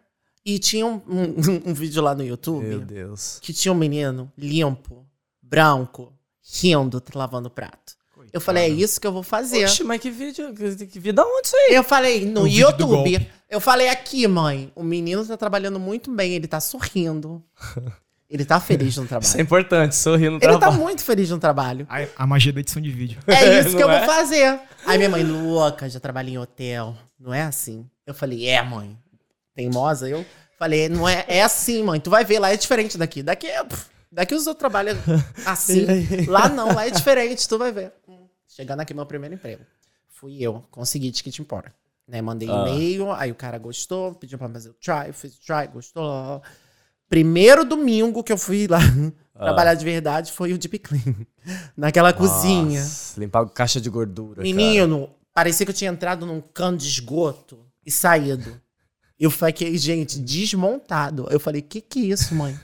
e tinha um, um- [LAUGHS] um vídeo lá no YouTube Meu Deus. que tinha um menino limpo, branco, rindo, lavando prato. Eu falei, é isso que eu vou fazer. Oxe, mas que vídeo, que, que vida onde isso aí? Eu falei no vídeo do YouTube. Eu falei aqui, mãe. O menino tá trabalhando muito bem, ele tá sorrindo. [LAUGHS] Ele tá feliz no [LAUGHS] trabalho. Isso é importante, sorrir no Ele tá trabalho. muito feliz no trabalho. A, a magia da edição de vídeo. É isso que eu Não vou é? fazer. Aí minha mãe, louca, já trabalhei em hotel. Não é assim? Eu falei, é, mãe. Teimosa, eu falei, não é, é assim, mãe. Tu vai ver, lá é diferente daqui. Daqui é. pff, Daqui os outros trabalham assim. [LAUGHS] Lá não, lá é diferente, tu vai ver. Chegando aqui, meu primeiro emprego. Fui eu, consegui ticket embora. Né, mandei Ah. e-mail, aí o cara gostou, pediu pra fazer o try, eu fiz o try, gostou. lá, lá, lá. Primeiro domingo que eu fui lá [LAUGHS] trabalhar de verdade foi o Deep Clean. [LAUGHS] Naquela cozinha. Nossa, Limpar caixa de gordura. cara. Menino, parecia que eu tinha entrado num cano de esgoto e saído. Eu fiquei, gente, desmontado. Eu falei, que que é isso, mãe?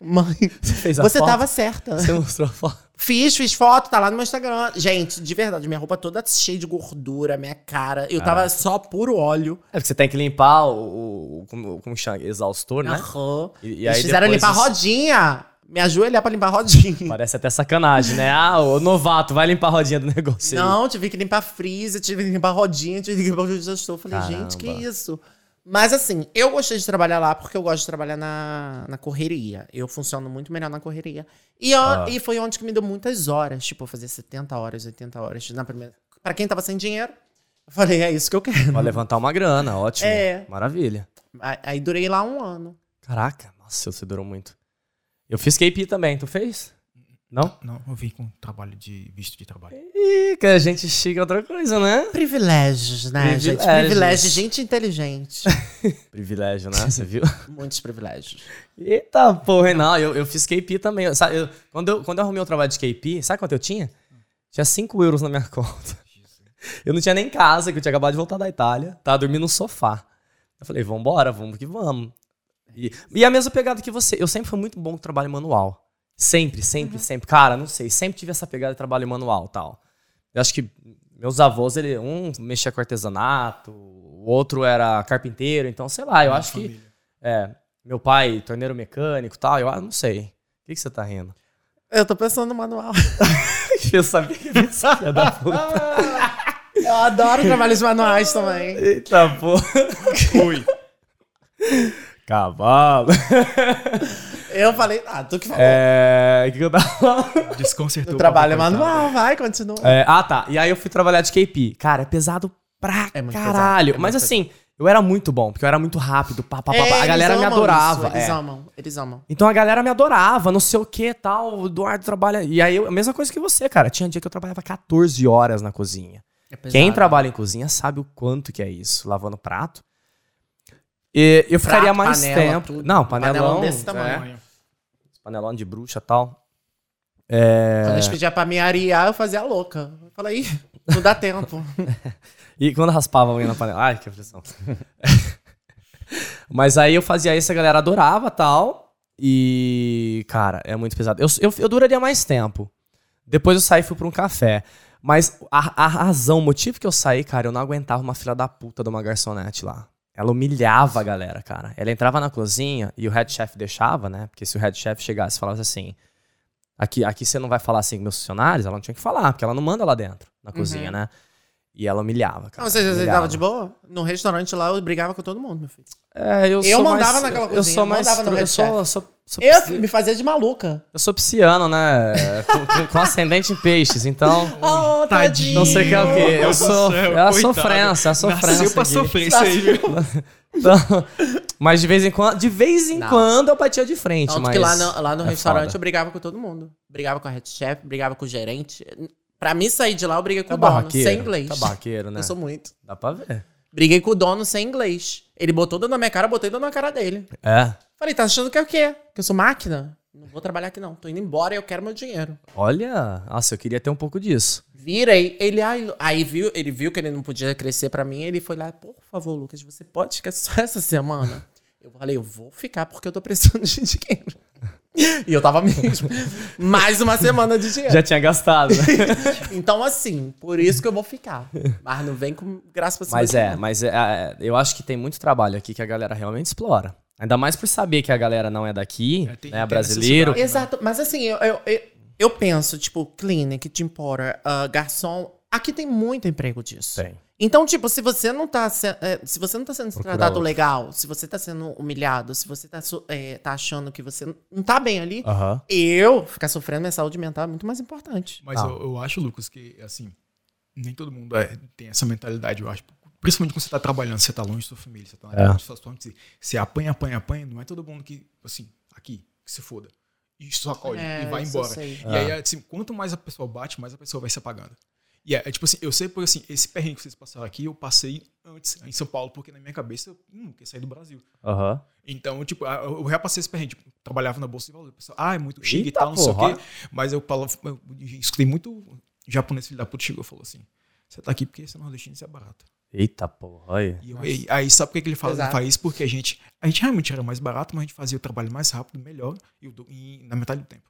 Mãe, Você fez a você foto? tava certa. Você mostrou a foto? Fiz, fiz foto, tá lá no meu Instagram. Gente, de verdade, minha roupa toda cheia de gordura, minha cara. Eu tava só puro óleo. É porque você tem que limpar o. o como, como chama? Exaustor, né? Aham. E- e Eles aí fizeram depois limpar a isso- rodinha. Me ajoelhar pra limpar a rodinha. Parece até sacanagem, né? Ah, o novato, vai limpar a rodinha do negócio aí. Não, tive que limpar freezer, tive que limpar rodinha, tive que limpar o exaustor. Falei, gente, que Caramba. isso? Mas assim, eu gostei de trabalhar lá porque eu gosto de trabalhar na, na correria. Eu funciono muito melhor na correria. E, ó, Ah. e foi onde que me deu muitas horas. Tipo, eu fazia 70 horas, 80 horas na primeira. Pra quem tava sem dinheiro, eu falei, é isso que eu quero. Vai levantar uma grana, ótimo. É. Maravilha. Aí, aí durei lá um ano. Caraca, nossa, você durou muito. Eu fiz KP também, tu fez? Não? Não, eu vim com trabalho de visto de trabalho. Ih, que a gente chega a outra coisa, né? Privilégios, né, gente? Privilégios. Privilégios. Gente inteligente. [LAUGHS] Privilégio, né? Você viu? [LAUGHS] Muitos privilégios. Eita porra, não, eu, eu fiz KP também. Sabe, eu- quando, eu, quando eu arrumei o trabalho de KP, sabe quanto eu tinha? Tinha 5 euros na minha [LAUGHS] conta. Eu não tinha nem casa, que eu tinha acabado de voltar da Itália. Tava dormindo no sofá. Eu falei, vambora, vamos que vamos. E, e a mesma pegada que você. Eu sempre fui muito bom com trabalho manual. Sempre, sempre, sempre. Cara, não sei, sempre tive essa pegada de trabalho manual tal. Eu acho que meus avós, ele, um mexia com artesanato, o outro era carpinteiro, então, sei lá, eu acho que. Família. É, meu pai, torneiro mecânico e tal, eu ah, não sei. O que, que você tá rindo? Eu tô pensando no manual. [LAUGHS] Eu sabia que isso filha da puta. [LAUGHS] Eu adoro trabalhos manuais também. Eita porra. Oi. Cavalo. [LAUGHS] Eu falei, ah, tu que falou. É. O que, que eu tava falando? Desconcertou. o trabalho é manual, vai, continua. É, ah, tá. E aí eu fui trabalhar de KP. Cara, é pesado pra É muito caralho. pesado, é Mas muito assim, eu era muito bom, porque eu era muito rápido. Pá, pá, pá, pá. É, A galera me adorava. isso, eles é. amam, eles amam. Então a galera me adorava, não sei o que tal. O Eduardo trabalha. E aí, eu, a mesma coisa que você, cara. Tinha dia que eu trabalhava 14 horas na cozinha. É pesado. Quem trabalha em cozinha sabe o quanto que é isso, lavando prato. E eu ficaria Prato, mais panela, tempo. tudo. Não, panelão. Panelão desse é, tamanho. panelão de bruxa e tal. É, Quando eles pediam pra me arear, eu fazia louca. Eu falei, "Ih, não dá tempo. [LAUGHS] E quando raspava alguém na panela. Ai, que aflição. [LAUGHS] Mas aí eu fazia isso, a galera adorava tal. E, cara, é muito pesado. Eu, eu, eu duraria mais tempo. Depois eu saí e fui pra um café. Mas a, a razão, o motivo que eu saí, cara, eu não aguentava uma filha da puta de uma garçonete lá. Ela humilhava a galera, cara. Ela entrava na cozinha e o head chef deixava, né? Porque se o head chef chegasse e falasse assim: aqui, aqui você não vai falar assim com meus funcionários, ela não tinha que falar, porque ela não manda lá dentro, na cozinha, né? E ela humilhava, cara. Não, você, você humilhava. tava de boa? No restaurante lá, eu brigava com todo mundo, meu filho. É, eu, Eu sou mandava mais, naquela eu cozinha, sou eu mais mandava no eu sou, sou, sou, Eu psi- me fazia de maluca. eu sou pisciano, né? [LAUGHS] com, com- ascendente em peixes, então. [LAUGHS] Oh, Tadinho. Não sei o que é o quê. Eu sou. Céu, é a sofrência, é a sofrência. Nasceu pra aqui. sofrer isso aí, viu? [LAUGHS] Então, mas de vez em quando, de vez em Não. quando eu batia de frente. Tanto mas que lá no, lá no é restaurante foda. eu brigava com todo mundo. Brigava com a head chef, brigava com o gerente. Pra mim sair de lá, eu briguei com Tá o dono, sem inglês. Tá barraqueiro, né? Eu sou muito. Dá pra ver. Briguei com o dono sem inglês. Ele botou dentro da minha cara, eu botei dentro na cara dele. É. Falei, tá achando que é o quê? Que eu sou máquina? Não vou trabalhar aqui não. Tô indo embora e eu quero meu dinheiro. Olha. Nossa, eu queria ter um pouco disso. Virei. Ele, ai, aí viu, ele viu que ele não podia crescer pra mim. Ele foi lá, por favor, Lucas, você pode ficar só essa semana? Eu falei, eu vou ficar porque eu tô precisando de [LAUGHS] dinheiro. E eu tava mesmo. Mais uma semana de dinheiro. Já tinha gastado. né? [LAUGHS] Então, assim, por isso que eu vou ficar. Mas não vem com graça pra cima Mas é, mas é, é, eu acho que tem muito trabalho aqui que a galera realmente explora. Ainda mais por saber que a galera não é daqui, É, tem- né? tem brasileiro. necessidade. Exato, mas assim, eu, eu, eu, eu penso, tipo, clinic, Tim Porter, ah, garçom, aqui tem muito emprego disso. Tem. Então, tipo, se você não tá, se- eh, se você não tá sendo Procura tratado outro. legal, se você tá sendo humilhado, se você tá, eh, tá achando que você não tá bem ali, eu ficar sofrendo minha saúde mental é muito mais importante. Mas Ah. eu, eu acho, Lucas, que, assim, nem todo mundo é- tem essa mentalidade, eu acho. Principalmente quando você tá trabalhando, você tá longe da sua família, você tá É. na situação que você, você apanha, apanha, apanha, não é todo mundo que, assim, aqui, que se foda. E só acolhe É, e vai embora. E aí, assim, quanto mais a pessoa bate, mais a pessoa vai se apagando. E é, é tipo assim, eu sei porque assim, esse perrengue que vocês passaram aqui, eu passei antes em São Paulo, porque na minha cabeça eu hum, quer sair do Brasil. Aham. Então, tipo, eu eu já passei esse perrengue. Tipo, trabalhava na Bolsa de Valores. O pessoal, ah, é muito chique Eita e tal, não sei porra. o quê. Mas eu, falo, eu escutei muito japonês filho da puta chegou e falou assim: você tá aqui porque você é nordestino e você é barato. Eita porra, aí. E eu, aí, sabe por que que ele fala Exato. ele faz isso? Porque a gente, a gente realmente era mais barato, mas a gente fazia o trabalho mais rápido, melhor e, do- e na metade do tempo.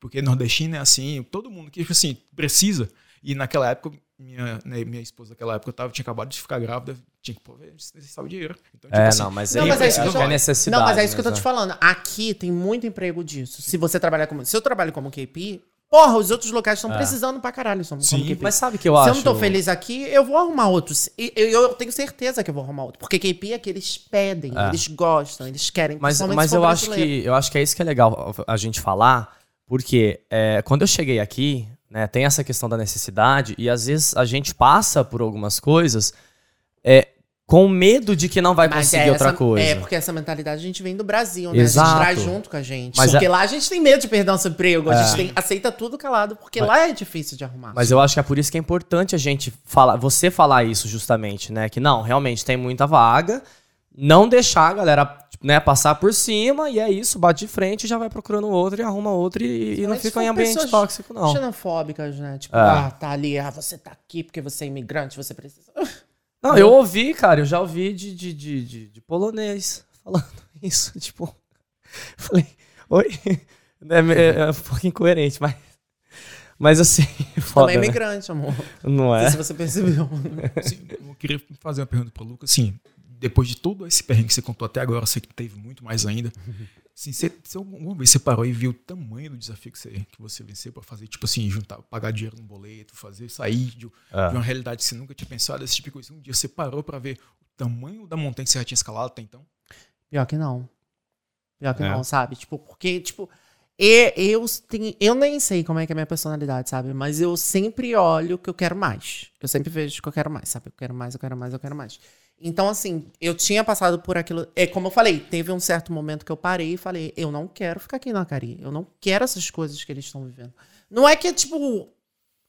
Porque nordestino é assim, todo mundo que, tipo assim, precisa. E naquela época, minha, né, minha esposa naquela época, eu tava, tinha acabado de ficar grávida, tinha que pôr, necessitava de dinheiro. Então, tipo É, assim, não, mas, Não, aí mas é isso que eu acho tô- é necessidade. Não, mas é isso que eu tô te falando. Aqui tem muito emprego disso. Se você trabalhar como. Se eu trabalho como KP, porra, os outros locais estão É. precisando pra caralho como Sim, KP. Mas sabe que eu Se acho... eu não tô feliz aqui, eu vou arrumar outros. E eu, eu tenho certeza que eu vou arrumar outro. Porque KP é que eles pedem, É. eles gostam, eles querem. Mas, mas se eu acho que eu acho que é isso que é legal a gente falar, porque é, quando eu cheguei aqui, né, tem essa questão da necessidade e às vezes a gente passa por algumas coisas é, com medo de que não vai Mas conseguir é outra essa- coisa. É, porque essa mentalidade a gente vem do Brasil, né? Exato. A gente traz junto com a gente. Mas porque é- lá a gente tem medo de perder nosso emprego. A É. gente tem- aceita tudo calado, porque Mas- lá é difícil de arrumar. Mas eu acho que é por isso que é importante a gente falar, você falar isso justamente, né? Que não, realmente tem muita vaga, não deixar a galera né, passar por cima e é isso, bate de frente, já vai procurando outro e arruma outro e, e não fica em ambiente tóxico, não. Xenofóbicas, né? Tipo, É. ah, tá ali, ah, você tá aqui porque você é imigrante, você precisa. [LAUGHS] Não, eu ouvi, cara, eu já ouvi de, de, de, de- de polonês falando [LAUGHS] isso, tipo. [LAUGHS] Falei, oi? É, é um pouco incoerente, mas. Mas assim, foda. Também é né? imigrante, amor. Não Não é? sei se você percebeu. Assim, eu queria fazer uma pergunta pro Lucas. Assim, depois de todo esse perrengue que você contou até agora, eu sei que teve muito mais ainda. [LAUGHS] Assim, você, você alguma vez você parou e viu o tamanho do desafio que você, que você venceu pra fazer, tipo assim, juntar, pagar dinheiro no boleto, fazer sair de, É. de uma realidade que você nunca tinha pensado, esse tipo de coisa. Um dia você parou pra ver o tamanho da montanha que você já tinha escalado até então? Pior que não. Pior que É. não, sabe? Tipo, porque, tipo, e- eu, tenho, eu nem sei como é que é a minha personalidade, sabe? Mas eu sempre olho o que eu quero mais. Eu sempre vejo o que eu quero mais, sabe? Eu quero mais, eu quero mais, eu quero mais. Então, assim, eu tinha passado por aquilo. É como eu falei, teve um certo momento que eu parei e falei, eu não quero ficar aqui na Cari. Eu não quero essas coisas que eles estão vivendo. Não é que, tipo,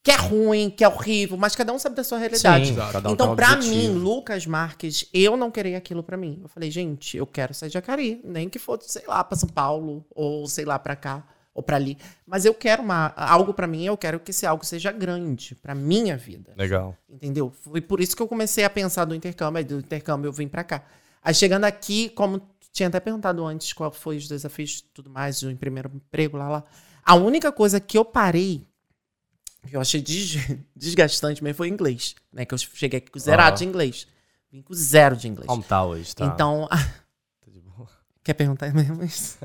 que é ruim, que é horrível, mas cada um sabe da sua realidade. Sim, cada um então, um pra objetivo. mim, Lucas Marques, eu não queria aquilo pra mim. Eu falei, gente, eu quero sair de Jacari, nem que fosse, sei lá, pra São Paulo, ou sei lá, pra cá, ou pra ali. Mas eu quero uma, algo pra mim, eu quero que esse algo seja grande pra minha vida. Legal. Entendeu? Foi por isso que eu comecei a pensar do intercâmbio, aí do intercâmbio eu vim pra cá. Aí chegando aqui, como tinha até perguntado antes qual foi os desafios e tudo mais, do primeiro emprego lá, lá. A única coisa que eu parei, que eu achei des- [LAUGHS] desgastante mesmo, foi inglês. Né? Que eu cheguei aqui com zerado Ah. de inglês. Vim com zero de inglês. Como tá hoje, tá? Então. [LAUGHS] quer perguntar mesmo isso?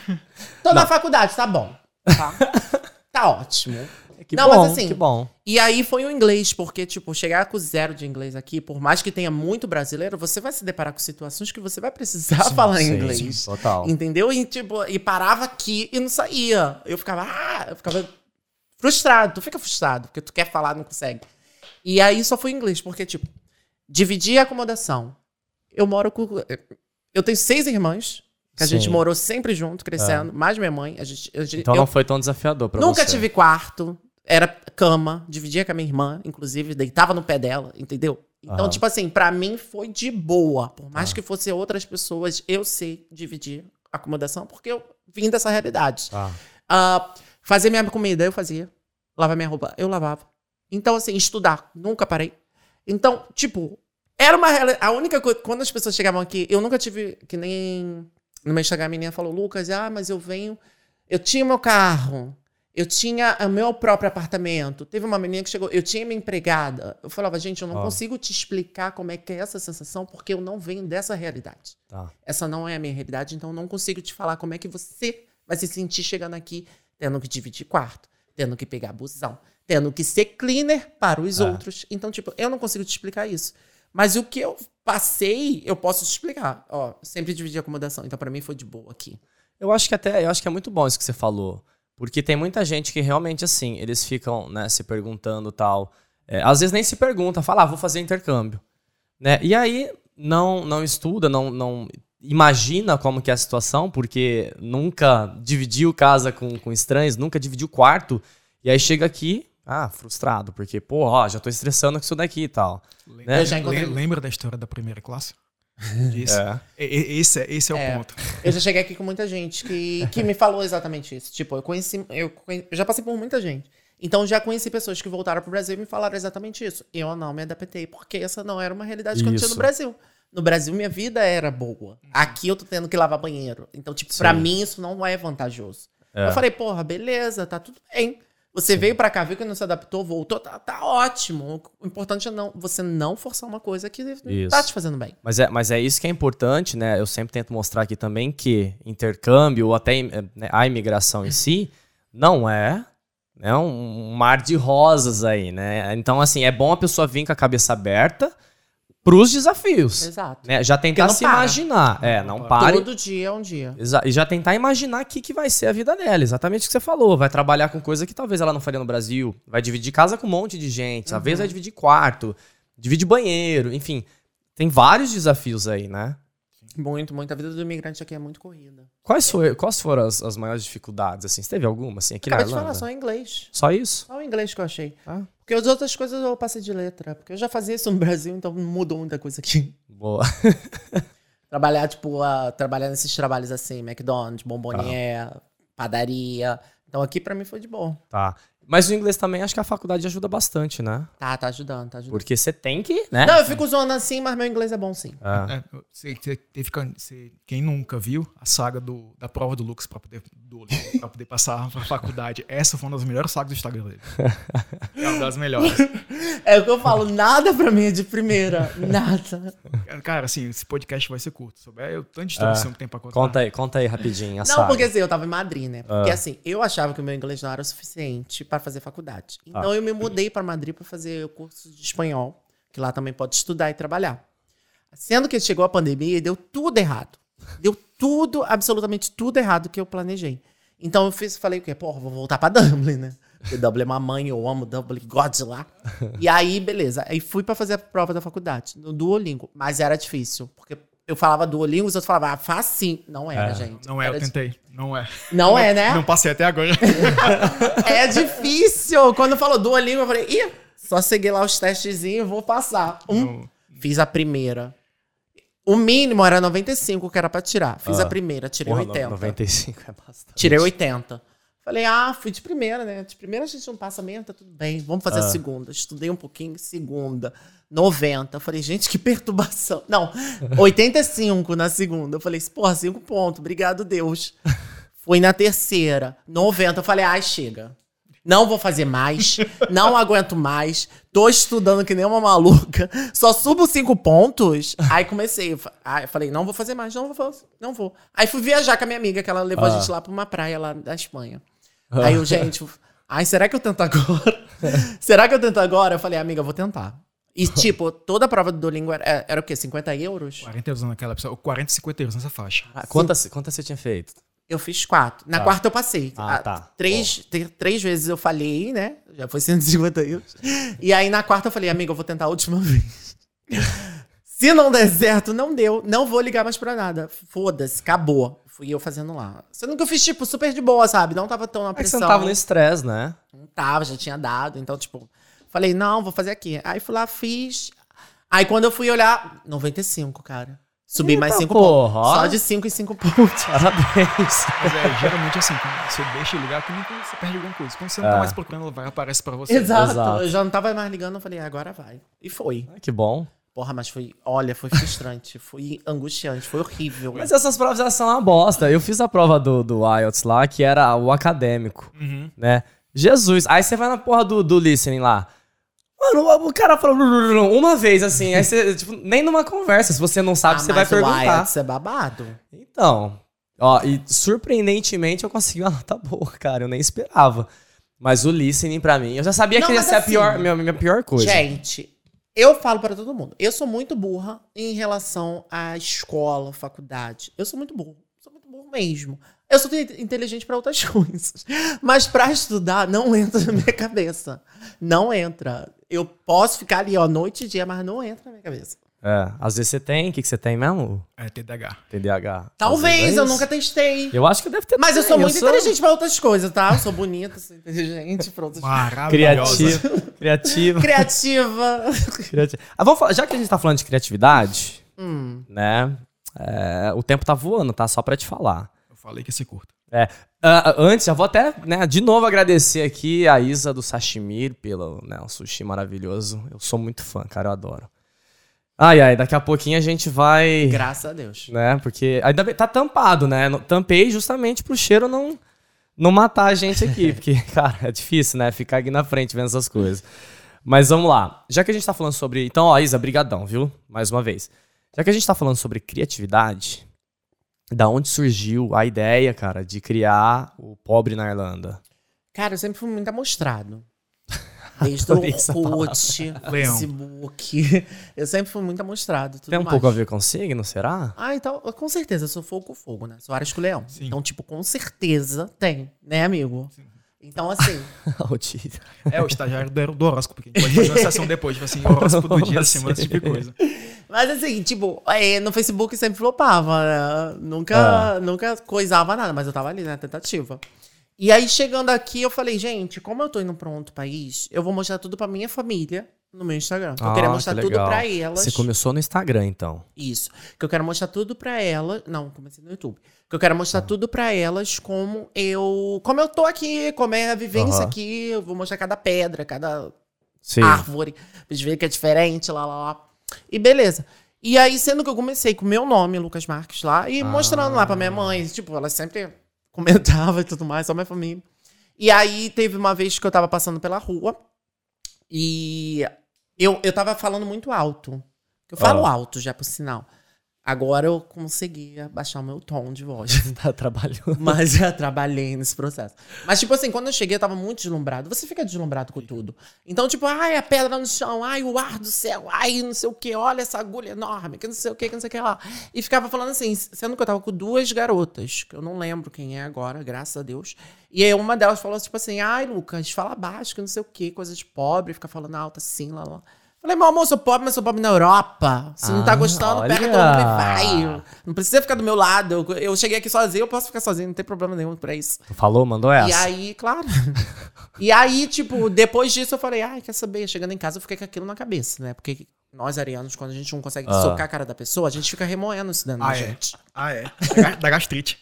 [LAUGHS] Tô na faculdade, tá bom. Tá, [LAUGHS] tá ótimo. Que Não, bom, mas assim, que bom. E aí foi o inglês, porque, tipo, chegar com zero de inglês aqui, por mais que tenha muito brasileiro, você vai se deparar com situações que você vai precisar falar Sim, inglês. sim, total. Entendeu? E, tipo, e parava aqui e não saía. Eu ficava, ah, eu ficava frustrado. Tu fica frustrado, porque tu quer falar, não consegue. E aí só foi inglês, porque, tipo, dividir a acomodação. Eu moro com. Eu tenho seis irmãs, que a gente Sim. É. morou sempre junto, crescendo, mais minha mãe. A gente, gente- Então eu não foi tão desafiador pra nunca você. tive quarto. Era cama, dividia com a minha irmã, inclusive, deitava no pé dela, entendeu? Então, Aham. tipo assim, pra mim foi de boa. Por mais Ah. que fosse outras pessoas, eu sei dividir acomodação, porque eu vim dessa realidade. Tá. Ah, fazer minha comida, eu fazia. Lavar minha roupa, eu lavava. Então, assim, estudar, nunca parei. Então, tipo, era uma A única coisa. Quando as pessoas chegavam aqui, eu nunca tive. Que nem. No meu Instagram, a menina falou, Lucas, ah, mas eu venho. Eu tinha meu carro. Eu tinha o meu próprio apartamento. Teve uma menina que chegou, eu tinha minha empregada. Eu falava, gente, eu não Ah. consigo te explicar como é que é essa sensação, porque eu não venho dessa realidade. Tá. Essa não é a minha realidade, então eu não consigo te falar como é que você vai se sentir chegando aqui, tendo que dividir quarto, tendo que pegar busão, tendo que ser cleaner para os É. outros. Então, tipo, eu não consigo te explicar isso. Mas o que eu passei, eu posso te explicar. Ó, sempre dividi acomodação, então pra mim foi de boa aqui. Eu acho que até, eu acho que é muito bom isso que você falou. Porque tem muita gente que realmente, assim, eles ficam, né, se perguntando tal. É, às vezes nem se pergunta, fala, ah, vou fazer intercâmbio. Né? E aí não, não estuda, não, não imagina como que é a situação, porque nunca dividiu casa com, com estranhos, nunca dividiu quarto. E aí chega aqui, ah, frustrado, porque, pô, ó, já tô estressando com isso daqui e tal. Né? Eu já encontrei- Le- Lembra da história da primeira classe? [LAUGHS] Disso. É. Esse é, esse é o É. ponto. Eu já cheguei aqui com muita gente que, que me falou exatamente isso. Tipo, eu conheci, eu, conhe- eu já passei por muita gente. Então já conheci pessoas que voltaram pro Brasil e me falaram exatamente isso. Eu não me adaptei, porque essa não era uma realidade que eu tinha Isso. no Brasil. No Brasil, minha vida era boa. Aqui eu tô tendo que lavar banheiro. Então, tipo, pra Sim. mim isso não é vantajoso. É. Eu falei, porra, beleza, tá tudo bem. Você veio pra cá, viu que não se adaptou, voltou, tá, tá ótimo. O importante é não, você não forçar uma coisa que tá Isso. te fazendo bem. Mas é, mas é isso que é importante, né? Eu sempre tento mostrar aqui também que intercâmbio ou até eh, né, a imigração em [LAUGHS] si não é né, um mar de rosas aí, né? Então, assim, é bom a pessoa vir com a cabeça aberta pros desafios. Exato. Né? Já tentar não se para. imaginar. É, não pare. Todo dia é um dia. Exa- E já tentar imaginar o que, que vai ser a vida dela. Exatamente o que você falou. Vai trabalhar com coisa que talvez ela não faria no Brasil. Vai dividir casa com um monte de gente. Às vezes vai dividir quarto, divide banheiro, enfim. tem vários desafios aí, né? Muito, muito. A vida do imigrante aqui é muito corrida. Quais, foi, quais foram as, as maiores dificuldades, assim? Você teve alguma, assim, aqui Acabei na de Irlanda? falar só em inglês. Só isso? Só o inglês que eu achei. Ah. Porque as outras coisas eu passei de letra. Porque eu já fazia isso no Brasil, então não mudou muita coisa aqui. Boa. [LAUGHS] Trabalhar, tipo, a- trabalhar nesses trabalhos assim, McDonald's, bombonier, Ah. padaria. Então aqui pra mim foi de bom. Tá. Mas o inglês também acho que a faculdade ajuda bastante, né? Tá, tá ajudando, tá ajudando. Porque você tem que, né? Não, eu fico zoando assim, mas meu inglês é bom sim. É. É, você- você teve que- você- quem nunca viu a saga do, da prova do Lux pra poder, do, pra poder passar pra faculdade, essa foi uma das melhores sagas do Instagram dele. É uma das melhores. É o que eu falo, nada pra mim é de primeira. Nada. Cara, assim, esse podcast vai ser curto. Souber eu tanto de introdução que tem pra contar. Conta aí, conta aí rapidinho. A Não, saga. porque assim, eu tava em Madrid, né? Porque Ah. assim, eu achava que o meu inglês não era o suficiente para fazer faculdade. Então eu me mudei para Madrid para fazer o curso de espanhol, que lá também pode estudar e trabalhar. Sendo que chegou a pandemia e deu tudo errado. Deu tudo, absolutamente tudo errado que eu planejei. Então eu fiz, falei o quê? Porra, vou voltar pra Dublin, né? Porque Dublin é mamãe, eu amo Dublin, God lá. E aí, beleza. Aí fui pra fazer a prova da faculdade, no Duolingo. Mas era difícil, porque eu falava Duolingo, os outros falavam, ah, facinho. Não era, É, gente. Não é, eu Era tentei. Não é. não é, né? Não passei até agora. [LAUGHS] É difícil. Quando falou Duolingo, eu falei, ih, só segui lá os testezinhos, vou passar. Um, Não. fiz a primeira. O mínimo era 95 que era pra tirar. Fiz Ah. a primeira, tirei Porra, 80. 95 é bastante. Tirei 80. Falei, ah, fui de primeira, né? De primeira a gente não passa mesmo, tá tudo bem. Vamos fazer a segunda. Estudei um pouquinho, segunda. 90. Eu falei, gente, que perturbação. Não, [LAUGHS] 85 na segunda. Eu falei, porra, 5 pontos. Obrigado, Deus. [LAUGHS] Fui na terceira. 90. Eu falei, ai, chega. Não vou fazer mais. Não aguento mais. Tô estudando que nem uma maluca. [LAUGHS] Só subo cinco pontos. Aí comecei. Aí falei, não vou fazer mais, não vou não vou. Aí fui viajar com a minha amiga, que ela levou a gente lá pra uma praia lá da Espanha. Aí eu, gente, ai, será que eu tento agora? [LAUGHS] será que eu tento agora? Eu falei, amiga, eu vou tentar. E, [LAUGHS] tipo, toda a prova do Duolingo era, era o quê? 50 euros? 40 euros naquela pessoa. 40 e 50 euros nessa faixa. Ah, quantas, quantas você tinha feito? Eu fiz quatro. Na Tá. quarta eu passei. Ah, Ah, tá. Três, três vezes eu falhei, né? Já foi 150 euros. E aí na quarta eu falei, amiga, eu vou tentar a última [LAUGHS] vez. Se não der certo, não deu. Não vou ligar mais pra nada. Foda-se, acabou. Fui eu fazendo lá. Sendo que eu fiz, tipo, super de boa, sabe? Não tava tão na É que você pressão. não tava no estresse, né? Não tava, já tinha dado. Então, tipo, falei, não, vou fazer aqui. Aí fui lá, fiz. Aí quando eu fui olhar, 95, cara. Subi Eita mais 5 porra, [LAUGHS] pontos. Só de 5 em 5 pontos. Parabéns. Mas é geralmente assim, quando você deixa ligar, que nem você perde alguma coisa. Quando você não É. tá mais procurando, ela vai aparece pra você. Exato. Exato. Eu já não tava mais ligando, eu falei, agora vai. E foi. Ah, que bom. Porra, mas foi, olha, foi frustrante, [LAUGHS] foi angustiante, foi horrível. Mas essas provas elas são uma bosta. Eu fiz a prova do, do IELTS lá, que era o acadêmico, Uhum. né? Jesus. Aí você vai na porra do, do listening lá. Mano, o cara falou uma vez assim, aí você, [LAUGHS] tipo, nem numa conversa, se você não sabe, Ah, você vai perguntar. IELTS é babado. Então, ó, e surpreendentemente eu consegui uma [LAUGHS] nota boa, cara, eu nem esperava. Mas o listening pra mim, eu já sabia Não, que ia ser a assim, pior, minha, minha pior coisa. Gente, eu falo pra todo mundo, eu sou muito burra em relação à escola, faculdade. Eu sou muito burro. Sou muito burro mesmo. Eu sou inte- inteligente pra outras [LAUGHS] coisas. Mas pra estudar, não entra na minha cabeça. Não entra. Eu posso ficar ali, ó, noite e dia, mas não entra na minha cabeça. É, às vezes você tem, o que, que você tem mesmo? É TDAH. TDAH. Talvez, é eu isso. nunca testei. Eu acho que deve ter Mas eu sou muito inteligente pra outras coisas, tá? Eu sou bonita, sou inteligente pra outras coisas. Maravilhosa. Criativo. Criativo. Criativa. [LAUGHS] criativo. Ah, vamos falar, já que a gente tá falando de criatividade, Hum. né? é, o tempo tá voando, tá? Só pra te falar. Eu falei que ia ser curto. É, ah, antes, já vou até, né, de novo agradecer aqui a Isa do Sashimir pelo né, um sushi maravilhoso. Eu sou muito fã, cara, eu adoro. Ai, ai, daqui a pouquinho a gente vai. Graças a Deus. né? Porque ainda bem, tá tampado, né? Tampei justamente pro cheiro não não matar a gente aqui, [LAUGHS] porque cara, é difícil, né? Ficar aqui na frente vendo essas coisas. Mas vamos lá. Já que a gente tá falando sobre, então, ó, Isa, brigadão, viu? Mais uma vez. Já que a gente tá falando sobre criatividade, da onde surgiu a ideia, cara, de criar o Pobre na Irlanda? Cara, eu sempre fui muito amostrado. [LAUGHS] Desde o Orkut. Facebook. Eu sempre fui muito amostrado. Tudo Tem um mais. pouco a ver com signo, será? Ah, então, com certeza, eu sou fogo com fogo, né? Sou Ares com Leão. Sim. Então, tipo, com certeza tem, né, amigo? Então, assim. [LAUGHS] É o estagiário do, horóscopo, que a gente pode fazer uma sessão depois, tipo assim, horóscopo do dia, semana, esse tipo de coisa. [LAUGHS] Mas assim, tipo, é, no Facebook sempre flopava, né? Nunca, Ah. nunca coisava nada, mas eu tava ali na tentativa. E aí, chegando aqui, eu falei, gente, como eu tô indo pra um outro país, eu vou mostrar tudo pra minha família no meu Instagram. eu Ah, queria que mostrar tudo legal. pra elas. Você começou no Instagram, então. Isso. Que eu quero mostrar tudo pra elas. Não, comecei no YouTube. Que eu quero mostrar Ah. tudo pra elas como eu. Como eu tô aqui, como é a vivência Aham. aqui. Eu vou mostrar cada pedra, cada Sim. árvore. Pra gente ver que é diferente, lá, lá, lá. E beleza. E aí, sendo que eu comecei com o meu nome, Lucas Marques, lá, e mostrando lá pra minha mãe. Tipo, ela sempre comentava e tudo mais, só minha família. E aí, teve uma vez que eu tava passando pela rua e eu, eu tava falando muito alto. Eu falo Ah. alto já, por sinal. Agora eu consegui abaixar o meu tom de voz. [LAUGHS] tá trabalhando. Mas já trabalhei nesse processo. Mas, tipo assim, quando eu cheguei, eu tava muito deslumbrado. Você fica deslumbrado com tudo. Então, tipo, ai, a pedra no chão, ai, o ar do céu, ai, não sei o que, olha essa agulha enorme, que não sei o que, que não sei o que lá. E ficava falando assim, sendo que eu tava com duas garotas, que eu não lembro quem é agora, graças a Deus. E aí uma delas falou, tipo assim, ai, Lucas, fala baixo, que não sei o que, coisa de pobre, fica falando alto assim, lá, lá. Falei, meu amor, sou pobre, mas sou pobre na Europa. Se não tá Ah, gostando, pega olha. todo mundo e vai. Não precisa ficar do meu lado. Eu, eu cheguei aqui sozinho, eu posso ficar sozinho, não tem problema nenhum pra isso. Falou, mandou essa? E aí, claro. e aí, tipo, depois disso eu falei, ai, quer saber? Chegando em casa eu fiquei com aquilo na cabeça, né? Porque nós, arianos, quando a gente não consegue Ah. socar a cara da pessoa, a gente fica remoendo isso dentro da Ah, é. gente. Ah, é. [LAUGHS] Da ga- Da gastrite.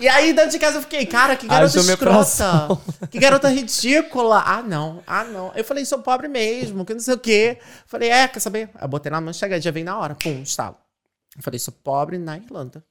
E aí, dentro de casa, eu fiquei, cara, que garota Haja minha escrota. Que garota ridícula. Ah, não. Ah, não. Eu falei, sou pobre mesmo, que não sei o quê. Falei, é, quer saber? Aí botei lá no Instagram, já vem na hora. Pum, estalo. Eu falei, sou pobre na Irlanda.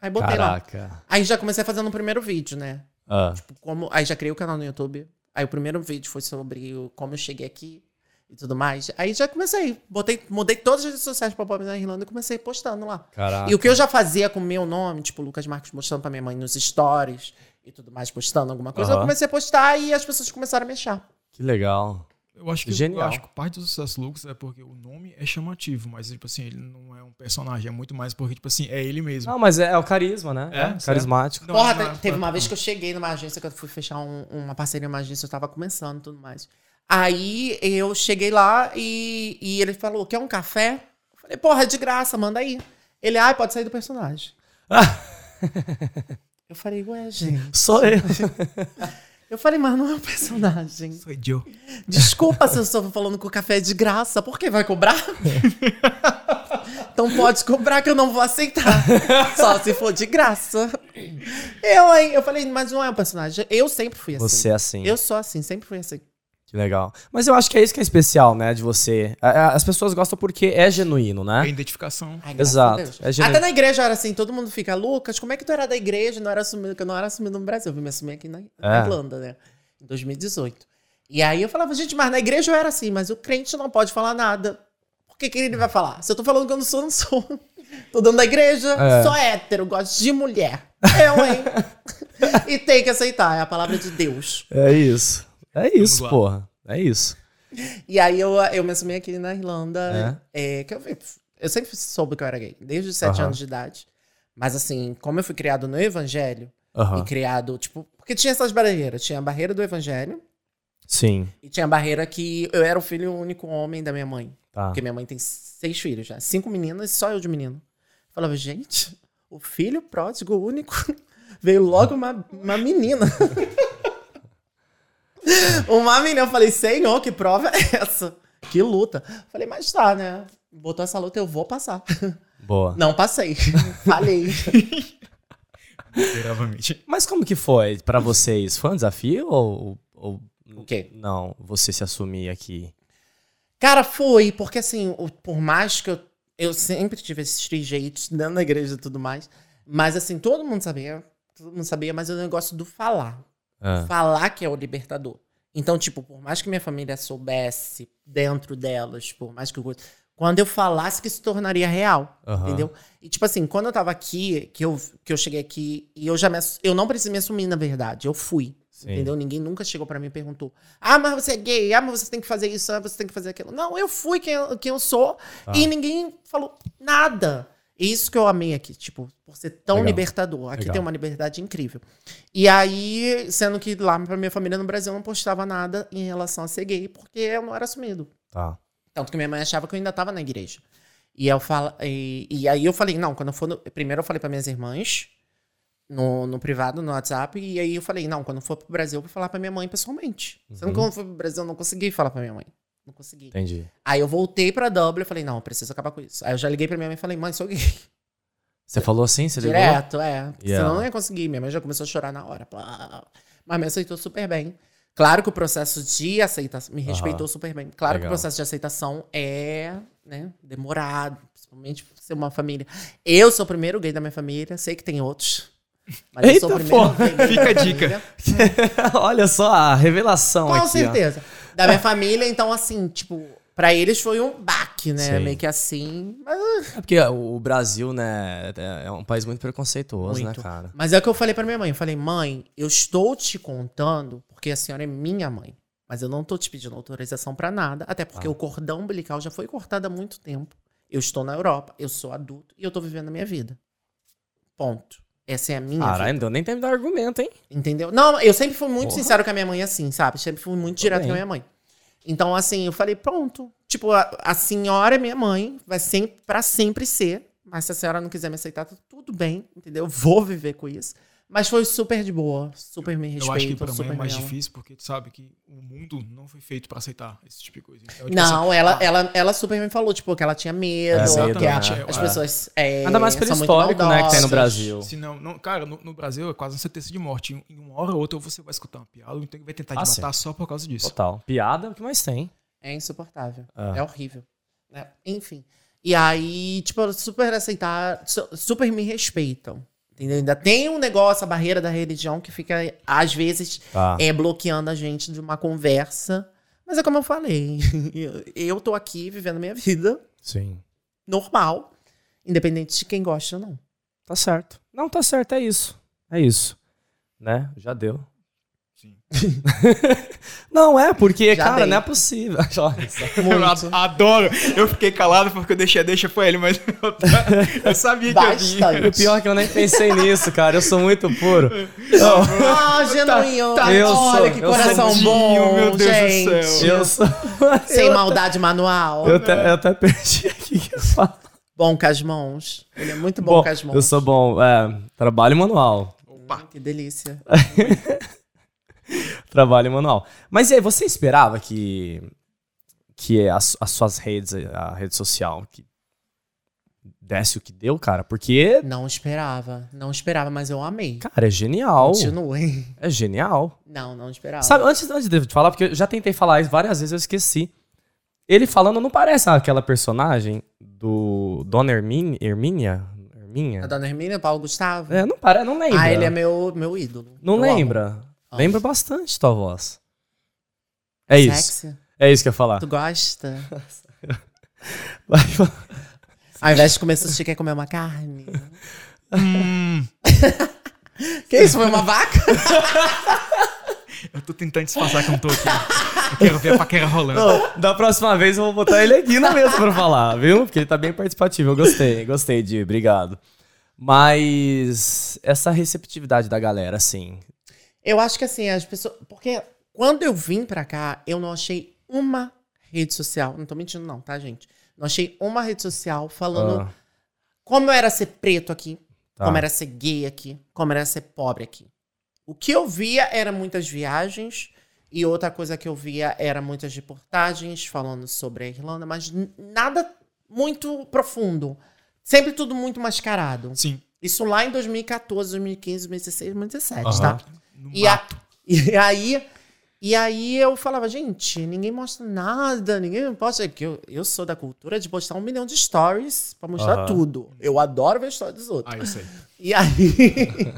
Aí botei lá. Caraca. Aí já comecei fazendo o primeiro vídeo, né? Ah. Como, aí já criei o canal no YouTube. Aí o primeiro vídeo foi sobre como eu cheguei aqui e tudo mais. Aí já comecei. Botei, mudei todas as redes sociais pra Pobre na Irlanda e comecei postando lá. Caraca. E o que eu já fazia com o meu nome, tipo, Lucas Marcos mostrando pra minha mãe nos stories e tudo mais, postando alguma coisa, Aham. eu comecei a postar e as pessoas começaram a me achar. Que legal. Eu acho que, Genial. Eu acho que parte do sucesso Lucas é porque o nome é chamativo, mas, tipo assim, ele não é um personagem, é muito mais porque, tipo assim, é ele mesmo. Não, mas é, é o carisma, né? É, certo. carismático. Não, Porra, não, não, teve não. uma vez que eu cheguei numa agência que eu fui fechar um- uma parceria numa agência, eu tava começando e tudo mais. Aí eu cheguei lá e, e ele falou: quer um café? Eu falei, porra, é de graça, manda aí. Ele, ai, pode sair do personagem. [LAUGHS] eu falei, ué, gente. Sou eu. [LAUGHS] Eu falei, mas não é um personagem. Sou Joe. Desculpa se eu estou falando que o café é de graça. Por que vai cobrar? [LAUGHS] então pode cobrar que eu não vou aceitar. Só se for de graça. Eu, hein? Eu falei, mas não é um personagem. Eu sempre fui assim. Você é assim. Eu sou assim, sempre fui assim. Que legal. Mas eu acho que é isso que é especial, né, de você. A- a- As pessoas gostam porque é genuíno, É né? identificação. Ai, graças Exato. Deus. É genuíno. Até na igreja era assim, todo mundo fica, Lucas, como é que tu era da igreja? Não era assumido, que eu não era assumido no Brasil. Eu vim me assumir aqui na, na É. Irlanda, né? Em 2018. E aí eu falava, gente, mas na igreja eu era assim, mas o crente não pode falar nada. Por que, que ele vai falar? Se eu tô falando que eu não sou, eu não sou. [LAUGHS] Tô dando da igreja, É. sou hétero, gosto de mulher. Eu, hein? [LAUGHS] [LAUGHS] e tem que aceitar, é a palavra de Deus. É isso. É isso, porra. É isso. E aí eu, eu me assumi aqui na Irlanda. é, que eu, eu sempre soube que eu era gay, desde os sete anos de idade. Mas assim, como eu fui criado no evangelho, e criado, tipo. Porque tinha essas barreiras. Tinha a barreira do evangelho Sim. e tinha a barreira que eu era o filho único homem da minha mãe. Tá. Porque minha mãe tem seis filhos já. Cinco meninas e só eu de menino. Eu falava, gente, o filho pródigo único [LAUGHS] veio logo uma, uma menina. [LAUGHS] [LAUGHS] uma menina. Eu falei, senhor, que prova é essa? Que luta. Falei, mas tá, né? Botou essa luta, eu vou passar. [LAUGHS] Boa. Não passei. [LAUGHS] Falei. Literalmente. Mas como que foi pra vocês? Foi um desafio ou, ou O quê? não, você se assumir aqui? Cara, foi, porque assim, por mais que eu, eu sempre tive esses trejeitos dentro da igreja e tudo mais, mas assim, todo mundo sabia, todo mundo sabia, mas é o negócio do falar. Ah, Falar que é o libertador. Então, tipo, por mais que minha família soubesse dentro delas, por mais que eu. Quando eu falasse que se tornaria real, Aham. entendeu? E tipo assim, quando eu tava aqui, que eu, que eu cheguei aqui, e eu já me, eu não precisei me assumir, na verdade, eu fui. Sim. Entendeu? Ninguém nunca chegou pra mim e perguntou: Ah, mas você é gay, ah, mas você tem que fazer isso, ah, você tem que fazer aquilo. Não, eu fui quem eu, quem eu sou Tá. e ninguém falou nada. Isso que eu amei aqui, tipo, por ser tão Legal. libertador. Aqui Legal. tem uma liberdade incrível. E aí, sendo que lá pra minha família no Brasil eu não postava nada em relação a ser gay, porque eu não era assumido. Tá. Tanto que minha mãe achava que eu ainda tava na igreja. E, eu falo, e, e aí eu falei, não, quando eu for. No, primeiro eu falei para minhas irmãs, no, no privado, no WhatsApp, e aí eu falei, não, quando eu for pro Brasil, eu vou falar pra minha mãe pessoalmente. Uhum. Sendo que quando eu for pro Brasil, eu não consegui falar pra minha mãe. Não consegui. Entendi. Aí eu voltei pra Dublin e falei, não, preciso acabar com isso. Aí eu já liguei pra minha mãe e falei, mãe, sou gay. [LAUGHS] Você falou assim? Você ligou? Direto, é. Yeah. Senão eu não ia conseguir. Minha mãe já começou a chorar na hora. Mas me aceitou super bem. Claro que o processo de aceitação. Me respeitou uhum. super bem. Claro Legal. que o processo de aceitação é né, demorado. Principalmente por ser uma família. Eu sou o primeiro gay da minha família. Sei que tem outros. Mas Eita, eu sou o primeiro gay Fica a dica. [LAUGHS] Olha só a revelação Com aqui. Com certeza. Ó. Da minha família, então, assim, tipo, Pra eles foi um baque, né? Sim. Meio que assim. Mas... É porque o Brasil, né, é um país muito preconceituoso, né, muito. né, cara? Mas é o que eu falei pra minha mãe. Eu falei, mãe, eu estou te contando porque a senhora é minha mãe. Mas eu não tô te pedindo autorização para nada, até porque ah. o cordão umbilical já foi cortado há muito tempo. Eu estou na Europa, eu sou adulto e eu tô vivendo a minha vida. Ponto. Essa é a minha Caralho, então nem tem me dar argumento, hein? Entendeu? Não, eu sempre fui muito Porra. sincero com a minha mãe assim, sabe? Sempre fui muito direto com a minha mãe. Então, assim, eu falei, pronto. Tipo, a, a senhora é minha mãe, vai sempre, pra sempre ser. Mas se a senhora não quiser me aceitar, tá tudo bem, entendeu? Eu vou viver com isso. Mas foi super de boa, super me respeito. Eu acho que pra mãe é mais difícil, porque tu sabe que o mundo não foi feito pra aceitar esse tipo de coisa. Então, tipo não, assim, ela, ah, ela, ela super me falou, tipo, que ela tinha medo, é, que a, é, as pessoas. É, Ainda mais pelo histórico, né, que tem no Brasil. Se não, não, cara, no, no, Brasil é quase uma certeza de morte. Em, em uma hora ou outra você vai escutar uma piada, então vai tentar te ah, matar sim. só por causa disso. Total. Piada é o que mais tem. É insuportável. Ah. É horrível. É, enfim. E aí, tipo, super aceitar, super me respeitam. Entendeu? Ainda tem um negócio, a barreira da religião, que fica, às vezes, ah. é, bloqueando a gente de uma conversa. Mas é como eu falei, [LAUGHS] eu, eu tô aqui vivendo minha vida. Sim. Normal. Independente de quem gosta ou não. Tá certo. Não, tá certo, é isso. É isso. Né? Já deu. [LAUGHS] não é, porque, Já cara, dei. não é possível. [LAUGHS] eu adoro. Eu fiquei calado porque eu deixei a deixa pra ele, mas [LAUGHS] eu, eu sabia que eu vinha. O pior é que eu nem pensei nisso, cara. Eu sou muito puro. Ah, oh, genuíno. Tá, eu Olha sou, que coração sou, bom, meu Deus gente. do céu. Eu sou... Sem maldade manual. Eu até, eu até perdi aqui que eu falo. Bom com as mãos. Ele é muito bom, bom com as mãos. Eu sou bom. É, trabalho manual. Opa. Que delícia. Trabalho manual. Mas e aí, você esperava que, que as, as suas redes, a rede social, que desse o que deu, cara? Porque. Não esperava. Não esperava, mas eu amei. Cara, é genial. Continue. É genial. Não, não esperava. Sabe, antes, antes de falar, porque eu já tentei falar isso várias vezes, eu esqueci. Ele falando não parece aquela personagem do Dona Hermínia? Hermínia? Hermínia? A Dona Hermínia, Paulo Gustavo? É, não parece, não lembra. Ah, ele é meu, meu ídolo. Não eu lembra? Amo. Lembra bastante tua voz. É Sexy. isso. É isso que eu ia falar. Tu gosta? [LAUGHS] Vai, Ao invés de comer sushi, quer comer uma carne? Hum. [LAUGHS] que isso? Foi uma vaca? [LAUGHS] Eu tô tentando disfarçar que eu não tô aqui. Eu quero ver a paquera rolando. Oh, da próxima vez eu vou botar ele aqui na mesa pra falar, viu? Porque ele tá bem participativo. Eu gostei, gostei de, obrigado. Mas essa receptividade da galera, assim, eu acho que assim, as pessoas. Porque quando eu vim pra cá, eu não achei uma rede social. Não tô mentindo, não, tá, gente? Não achei uma rede social falando ah. como era ser preto aqui, tá. como era ser gay aqui, como era ser pobre aqui. O que eu via era muitas viagens. E outra coisa que eu via era muitas reportagens falando sobre a Irlanda, mas nada muito profundo. Sempre tudo muito mascarado. Sim. Isso lá em 2014, 2015, 2016, 2017, uhum. tá? E, a, [LAUGHS] e aí e aí eu falava, gente, ninguém mostra nada, ninguém posta. Que eu, eu sou da cultura de postar um milhão de stories pra mostrar uhum. tudo. Eu adoro ver história dos outros. Ah, eu sei. [LAUGHS] E aí.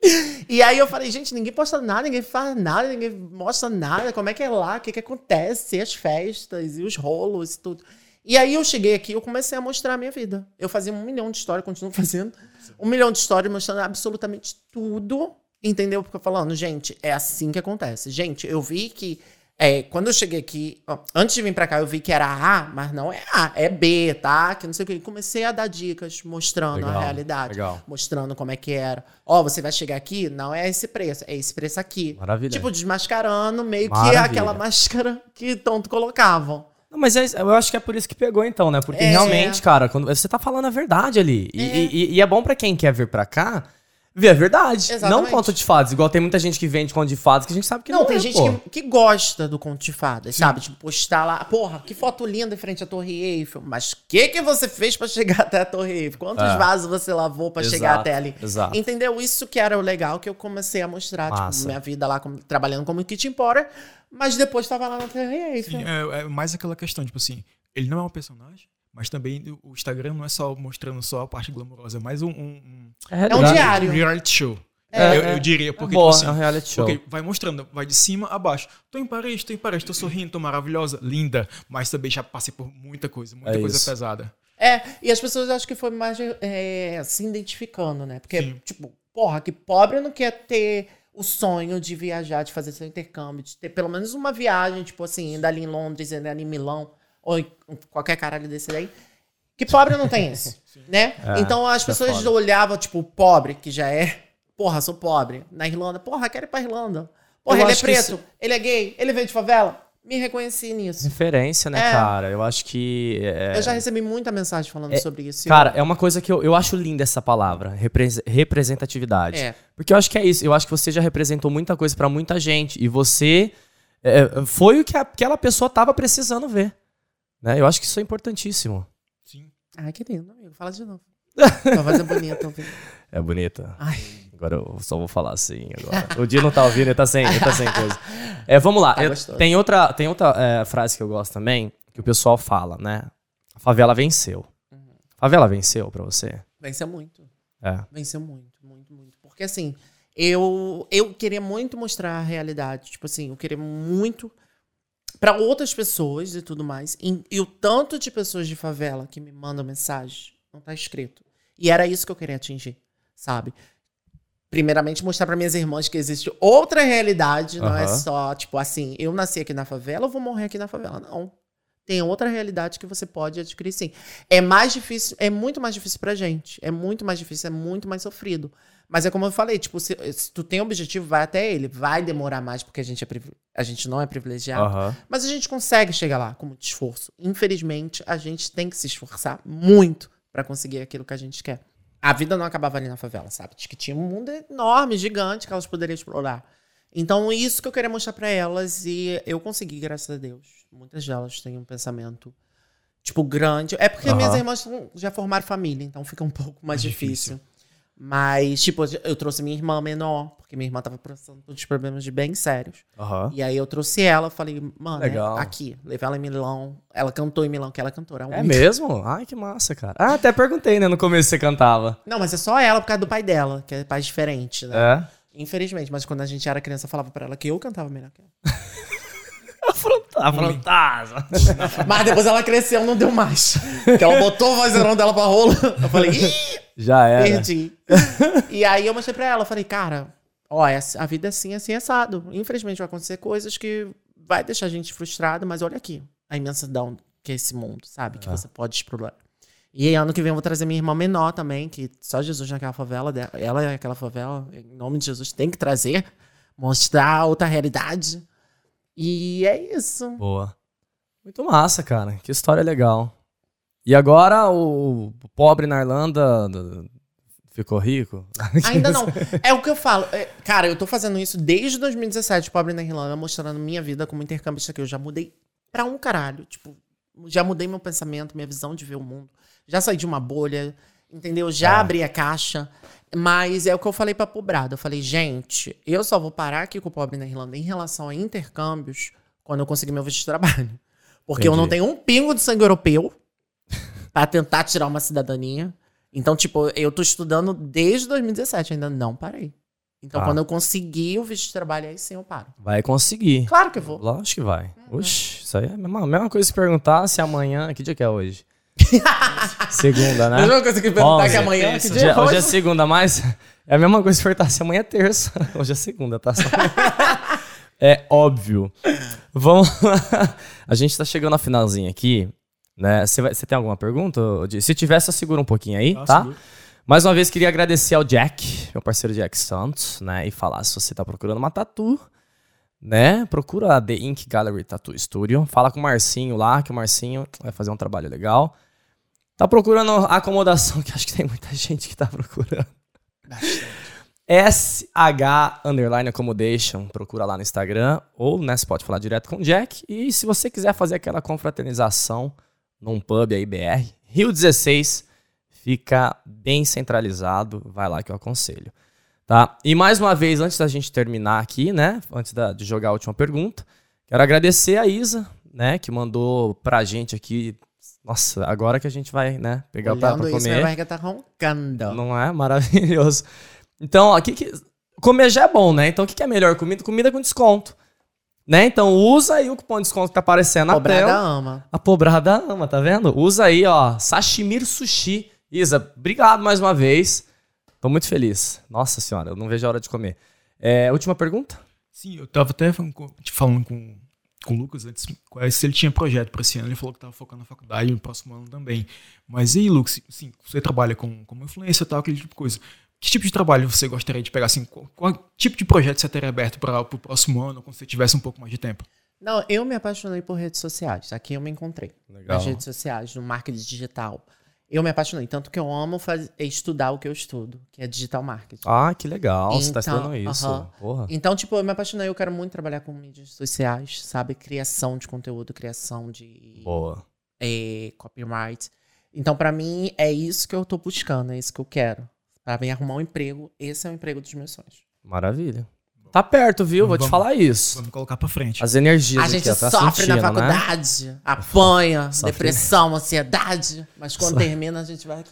[LAUGHS] e aí eu falei, gente, ninguém posta nada, ninguém faz nada, ninguém mostra nada. Como é que é lá? O que, que acontece? As festas e os rolos e tudo. E aí eu cheguei aqui eu comecei a mostrar a minha vida. Eu fazia um milhão de histórias, continuo fazendo. Um milhão de histórias mostrando absolutamente tudo Entendeu? Porque eu falando, gente, é assim que acontece. Gente, eu vi que é, quando eu cheguei aqui, ó, antes de vir pra cá, eu vi que era A, mas não é A, é B, tá? Que não sei o que. Comecei a dar dicas, mostrando legal, a realidade. Legal. Mostrando como é que era. Ó, você vai chegar aqui, não é esse preço, é esse preço aqui. Maravilha. Tipo, desmascarando meio Maravilha. que aquela máscara que tanto colocavam. Mas é- eu acho que é por isso que pegou, então, né? Porque É. realmente, cara, quando você tá falando a verdade ali. E É. e- e- e é bom pra quem quer vir pra cá ver a verdade. Exatamente. Não conto de fadas. Igual tem muita gente que vende conto de fadas que a gente sabe que não, Não, tem é, gente pô. que, que gosta do conto de fadas, sabe? Tipo, postar lá, porra, que foto linda em frente à Torre Eiffel. Mas o que que você fez pra chegar [LAUGHS] até a Torre Eiffel? Quantos É. vasos você lavou pra chegar até ali? exato. Entendeu? Isso que era o legal que eu comecei a mostrar, Massa. tipo, minha vida lá como- trabalhando como kit empora, mas depois tava lá na Torre Eiffel. Sim, é, é mais aquela questão, tipo assim, ele não é um personagem, mas também o Instagram não é só mostrando só a parte glamourosa, é mais um, um, um É um diário. reality show. É, eu, é. eu diria, porque, Boa, tipo assim, é um reality show. porque vai mostrando, vai de cima a baixo. Tô em Paris, tô em Paris, tô sorrindo, tô maravilhosa, linda, mas também já passei por muita coisa, muita É coisa isso. pesada. É, e as pessoas acho que foi mais é, se identificando, né? Porque, Sim. tipo, porra, que pobre não quer ter o sonho de viajar, de fazer seu intercâmbio, de ter pelo menos uma viagem, tipo assim, ainda ali em Londres, ainda ali em Milão, ou qualquer caralho desse daí. Que pobre não tem isso, [LAUGHS] né? É, então as é pessoas foda. olhavam, tipo, pobre, que já é, porra, sou pobre, na Irlanda, porra, quero ir pra Irlanda. Porra, Eu ele é preto, isso- ele é gay, ele veio de favela. Me reconheci nisso. Referência, né, É. cara? Eu acho que. é- Eu já recebi muita mensagem falando É, sobre isso. Cara, é uma coisa que eu, eu acho linda essa palavra, repres- representatividade. É. Porque eu acho que é isso. Eu acho que você já representou muita coisa pra muita gente. E você é, foi o que aquela pessoa tava precisando ver. Né? Eu acho que isso é importantíssimo. Sim. Ai, que lindo, amigo. Fala de novo. [LAUGHS] Tua voz é bonita, ouvindo. É bonita. Ai, Agora eu só vou falar assim agora. O Dia não tá ouvindo, ele tá sem, ele tá sem coisa. É, vamos lá. Tá Eu- tem outra, tem outra é, frase que eu gosto também, que o pessoal fala, né? A favela venceu. Uhum. A favela venceu pra você? venceu muito. É. Venceu muito, muito, muito. Porque assim, eu, eu queria muito mostrar a realidade. Tipo assim, eu queria muito para outras pessoas e tudo mais. E, e o tanto de pessoas de favela que me mandam mensagem não tá escrito. E era isso que eu queria atingir, sabe? Primeiramente, mostrar para minhas irmãs que existe outra realidade, não é só, tipo assim, eu nasci aqui na favela, eu vou morrer aqui na favela. Não. Tem outra realidade que você pode adquirir sim. É mais difícil, é muito mais difícil pra gente. É muito mais difícil, é muito mais sofrido. Mas é como eu falei, tipo, se, se tu tem objetivo, vai até ele. Vai demorar mais porque a gente, é a gente não é privilegiado. Aham. Mas a gente consegue chegar lá com muito esforço. Infelizmente, a gente tem que se esforçar muito pra conseguir aquilo que a gente quer. A vida não acabava ali na favela, sabe? Que tinha um mundo enorme, gigante, que elas poderiam explorar. Então, isso que eu queria mostrar pra elas e eu consegui, graças a Deus. Muitas delas têm um pensamento, tipo, grande. É porque Aham. minhas irmãs já formaram família, então fica um pouco mais Mais difícil. Mas, tipo, eu trouxe minha irmã menor, porque minha irmã tava passando por uns problemas de bem sérios. Aham. E aí eu trouxe ela, falei, mano, é aqui, levei ela em Milão. Ela cantou em Milão, que ela é cantora. É única. mesmo? Ai, que massa, cara. Ah, até perguntei, né? No começo você cantava. Não, mas é só ela por causa do pai dela, que é pai diferente, né? É? Infelizmente, mas quando a gente era criança, eu falava pra ela que eu cantava melhor que ela. [LAUGHS] Afrontosa. [LAUGHS] Mas depois ela cresceu, não deu mais. Porque ela botou o vozeirão dela pra rolo. Eu falei, ih, Já era. perdi. e aí eu mostrei pra ela, eu falei, cara, ó, é assim- a vida é assim, assim, assado. Infelizmente vai acontecer coisas que vai deixar a gente frustrado, mas olha aqui, a imensidão que é esse mundo, sabe? Que você pode explorar. E aí, ano que vem eu vou trazer minha irmã menor também, que só Jesus naquela favela dela. Ela é aquela favela, em nome de Jesus, tem que trazer, mostrar outra realidade. E é isso. Boa. Muito massa, cara. Que história legal. E agora o pobre na Irlanda ficou rico? [LAUGHS] Ainda não. É o que eu falo. É, cara, eu tô fazendo isso desde 2017, Pobre na Irlanda, mostrando minha vida como intercambista aqui. Eu já mudei pra um caralho. Tipo, já mudei meu pensamento, minha visão de ver o mundo. Já saí de uma bolha, entendeu? Já É. abri a caixa. Mas é o que eu falei pra pobrada. Eu falei, gente, eu só vou parar aqui com o Pobre na Irlanda em relação a intercâmbios quando eu conseguir meu visto de trabalho. Porque eu não Entendi. tenho um pingo de sangue europeu pra tentar tirar uma cidadania. Então, tipo, eu tô estudando desde 2017, ainda não parei. Então, Tá. quando eu conseguir o visto de trabalho, aí sim eu paro. Vai conseguir. Claro que eu vou. Lógico que vai. Oxi, isso aí é a mesma, a mesma coisa que perguntar se amanhã. Que dia que é hoje? [LAUGHS] segunda, né? Mesma coisa que perguntar Onze. que amanhã, que Hoje dia é, é hoje é hoje? segunda, mas é a mesma coisa que perguntar se amanhã é terça. [LAUGHS] Hoje é segunda, tá? [LAUGHS] É óbvio. Vamos lá. A gente tá chegando na finalzinha aqui, né? Você tem alguma pergunta? Se tiver, só segura um pouquinho aí, Ah, tá? Mais uma vez, queria agradecer ao Jack, meu parceiro Jack Santos, né? E falar se você tá procurando uma tatu, né? Procura a The Ink Gallery Tattoo Studio. Fala com o Marcinho lá, que o Marcinho vai fazer um trabalho legal. Tá procurando acomodação, [LAUGHS] que acho que tem muita gente que tá procurando. SH Underline Accommodation, procura lá no Instagram, ou né, você pode falar direto com o Jack. E se você quiser fazer aquela confraternização num pub aí, BR, Rio 16, fica bem centralizado, vai lá que eu aconselho. Tá? E mais uma vez, antes da gente terminar aqui, né, antes da, de jogar a última pergunta, quero agradecer a Isa, né, que mandou pra gente aqui nossa, agora que a gente vai, né, pegar o prato pra Olhando isso, minha comer. barriga tá roncando. Não é maravilhoso. Então, ó, que que comer já é bom, né? Então, o que, que é melhor? Comida, comida com desconto. Né? Então, usa aí o cupom de desconto que tá aparecendo na Cobrada tela. ama. A pobrada ama, tá vendo? Usa aí, ó, Sashimir Sushi. Isa, obrigado mais uma vez. Tô muito feliz. Nossa senhora, eu não vejo a hora de comer. É, última pergunta? Sim, eu tava até falando com, te falando com, com o Lucas antes se ele tinha projeto para esse ano. Ele falou que tava focando na faculdade no próximo ano também. Mas e aí, Lucas, sim, você trabalha com, como influência e tal, aquele tipo de coisa. Que tipo de trabalho você gostaria de pegar? Assim, qual, qual tipo de projeto você teria aberto para o próximo ano, quando você tivesse um pouco mais de tempo? Não, eu me apaixonei por redes sociais. Aqui eu me encontrei. Legal. Nas redes sociais, no marketing digital. Eu me apaixonei. Tanto que eu amo faz- estudar o que eu estudo, que é digital marketing. Ah, que legal. você tá Então, estudando isso. aham. Porra. Então, tipo, eu me apaixonei. Eu quero muito trabalhar com mídias sociais, sabe? Criação de conteúdo, criação de Boa. eh, copyright. Então, pra mim, é isso que eu tô buscando, é isso que eu quero. Pra mim arrumar um emprego, esse é o emprego dos meus sonhos. Maravilha. Tá perto, viu? Vou te Vamos- falar isso. Vamos colocar para frente. As energias A aqui, gente ó, tá sofre na né? faculdade, apanha, Sofre. depressão, ansiedade, mas quando Sofre. termina a gente vai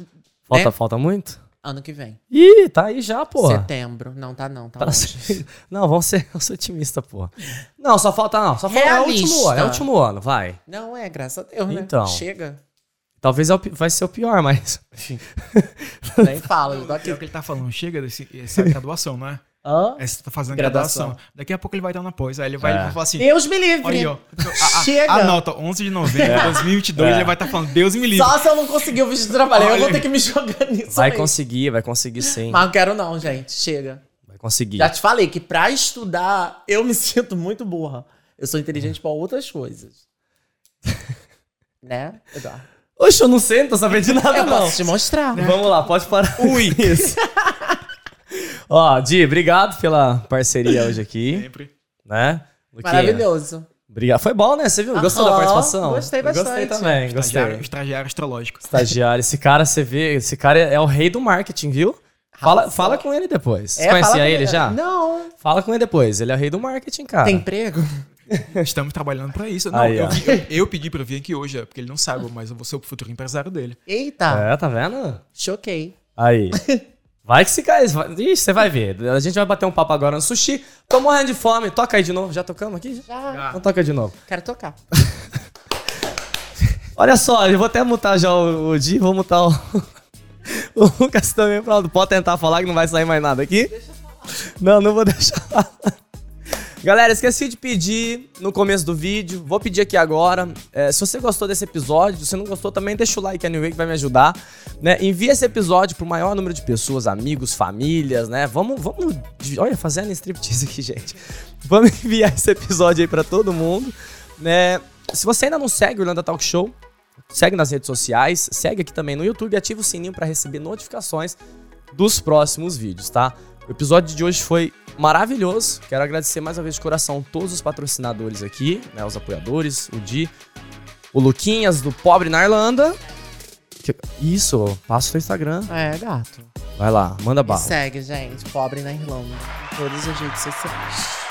Falta, né? falta muito? ano que vem. Ih, tá aí já, porra. Setembro. Não, tá não, tá Pra longe. ser- [LAUGHS] Não, vamos ser, vamos ser otimista, porra. Não, só falta, não. Só falta é o último ano, é o último ano, vai. Não, é, graças a Deus, né? Então. Chega. Talvez é o vai ser o pior, mas. Nem [LAUGHS] fala, eu tô É aqui. o que ele tá falando, chega desse, essa graduação, não é? Hã? É, você tá fazendo Graduação. graduação. Daqui a pouco ele vai estar na pós. Aí ele vai, É. ele vai falar assim: Deus me livre. olha aí, ó. A, a, Chega. Anota, 11 de novembro de 2022, É. ele vai estar falando: Deus me livre. Só se eu não conseguir o visto de trabalho. Eu vou ter que me jogar nisso Vai aí. conseguir, vai conseguir sim. Mas não quero não, gente. Chega. Vai conseguir. Já te falei que pra estudar, eu me [LAUGHS] sinto muito burra. Eu sou inteligente pra outras coisas. [LAUGHS] né, Eduardo? Oxe, eu não sei, não tô sabendo de nada, Eu não. posso te mostrar. Vamos lá, pode parar. Ui. Isso. [LAUGHS] Ó, Di, obrigado pela parceria hoje aqui, Sempre. né? Luquinha, Maravilhoso. Obrigado. Foi bom, né? Você viu? Gostou da participação? gostei Eu Gostei bastante. também, gostei. Estagiário, estagiário astrológico. Estagiário. Esse cara, você vê, esse cara é o rei do marketing, viu? Fala, fala com ele depois. Você É, fala conhecia ele já? Não. Fala com ele depois. Ele é o rei do marketing, cara. Tem emprego? [LAUGHS] Estamos trabalhando pra isso. Não, Aí, eu, eu, eu pedi pra vir aqui hoje, é, porque ele não sabe, mas eu vou ser o futuro empresário dele. Eita. É, tá vendo? Choquei. Aí. [LAUGHS] Vai que se cai. vai- Ixi, você vai ver. A gente vai bater um papo agora no sushi. Tô morrendo de fome. Toca aí de novo. Já tocamos aqui? Já. Então toca de novo. Quero tocar. [LAUGHS] Olha só, eu vou até mutar já o, o Di, vou mutar o, [LAUGHS] o Lucas também. Pronto, pode tentar falar que não vai sair mais nada aqui. Não, não vou deixar. Galera, esqueci de pedir no começo do vídeo. Vou pedir aqui agora. É, se você gostou desse episódio, se você não gostou, também deixa o like anyway que vai me ajudar. Né? Envia esse episódio pro maior número de pessoas, amigos, famílias, né? Vamos, vamos. Olha, fazendo striptease aqui, [LAUGHS] gente. Vamos enviar esse episódio aí pra todo mundo. Né? Se você ainda não segue o Irlanda Talk Show, segue nas redes sociais, segue aqui também no YouTube e ativa o sininho para receber notificações dos próximos vídeos, tá? O episódio de hoje foi maravilhoso. Quero agradecer mais uma vez de coração todos os patrocinadores aqui, né, os apoiadores, o Di, o Luquinhas do Pobre na Irlanda. Que- Isso, passa o seu Instagram. É, gato. Vai lá, manda bala. segue, gente. Pobre na Irlanda. Em todas as redes sociais.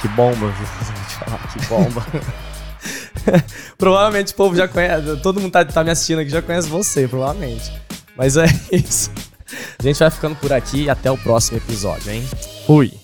Que bomba, viu? [LAUGHS] Que bomba. [LAUGHS] provavelmente o povo já conhece, todo mundo tá, tá me assistindo aqui já conhece você, provavelmente. Mas é [LAUGHS] isso. A gente vai ficando por aqui e até o próximo episódio, hein? Fui!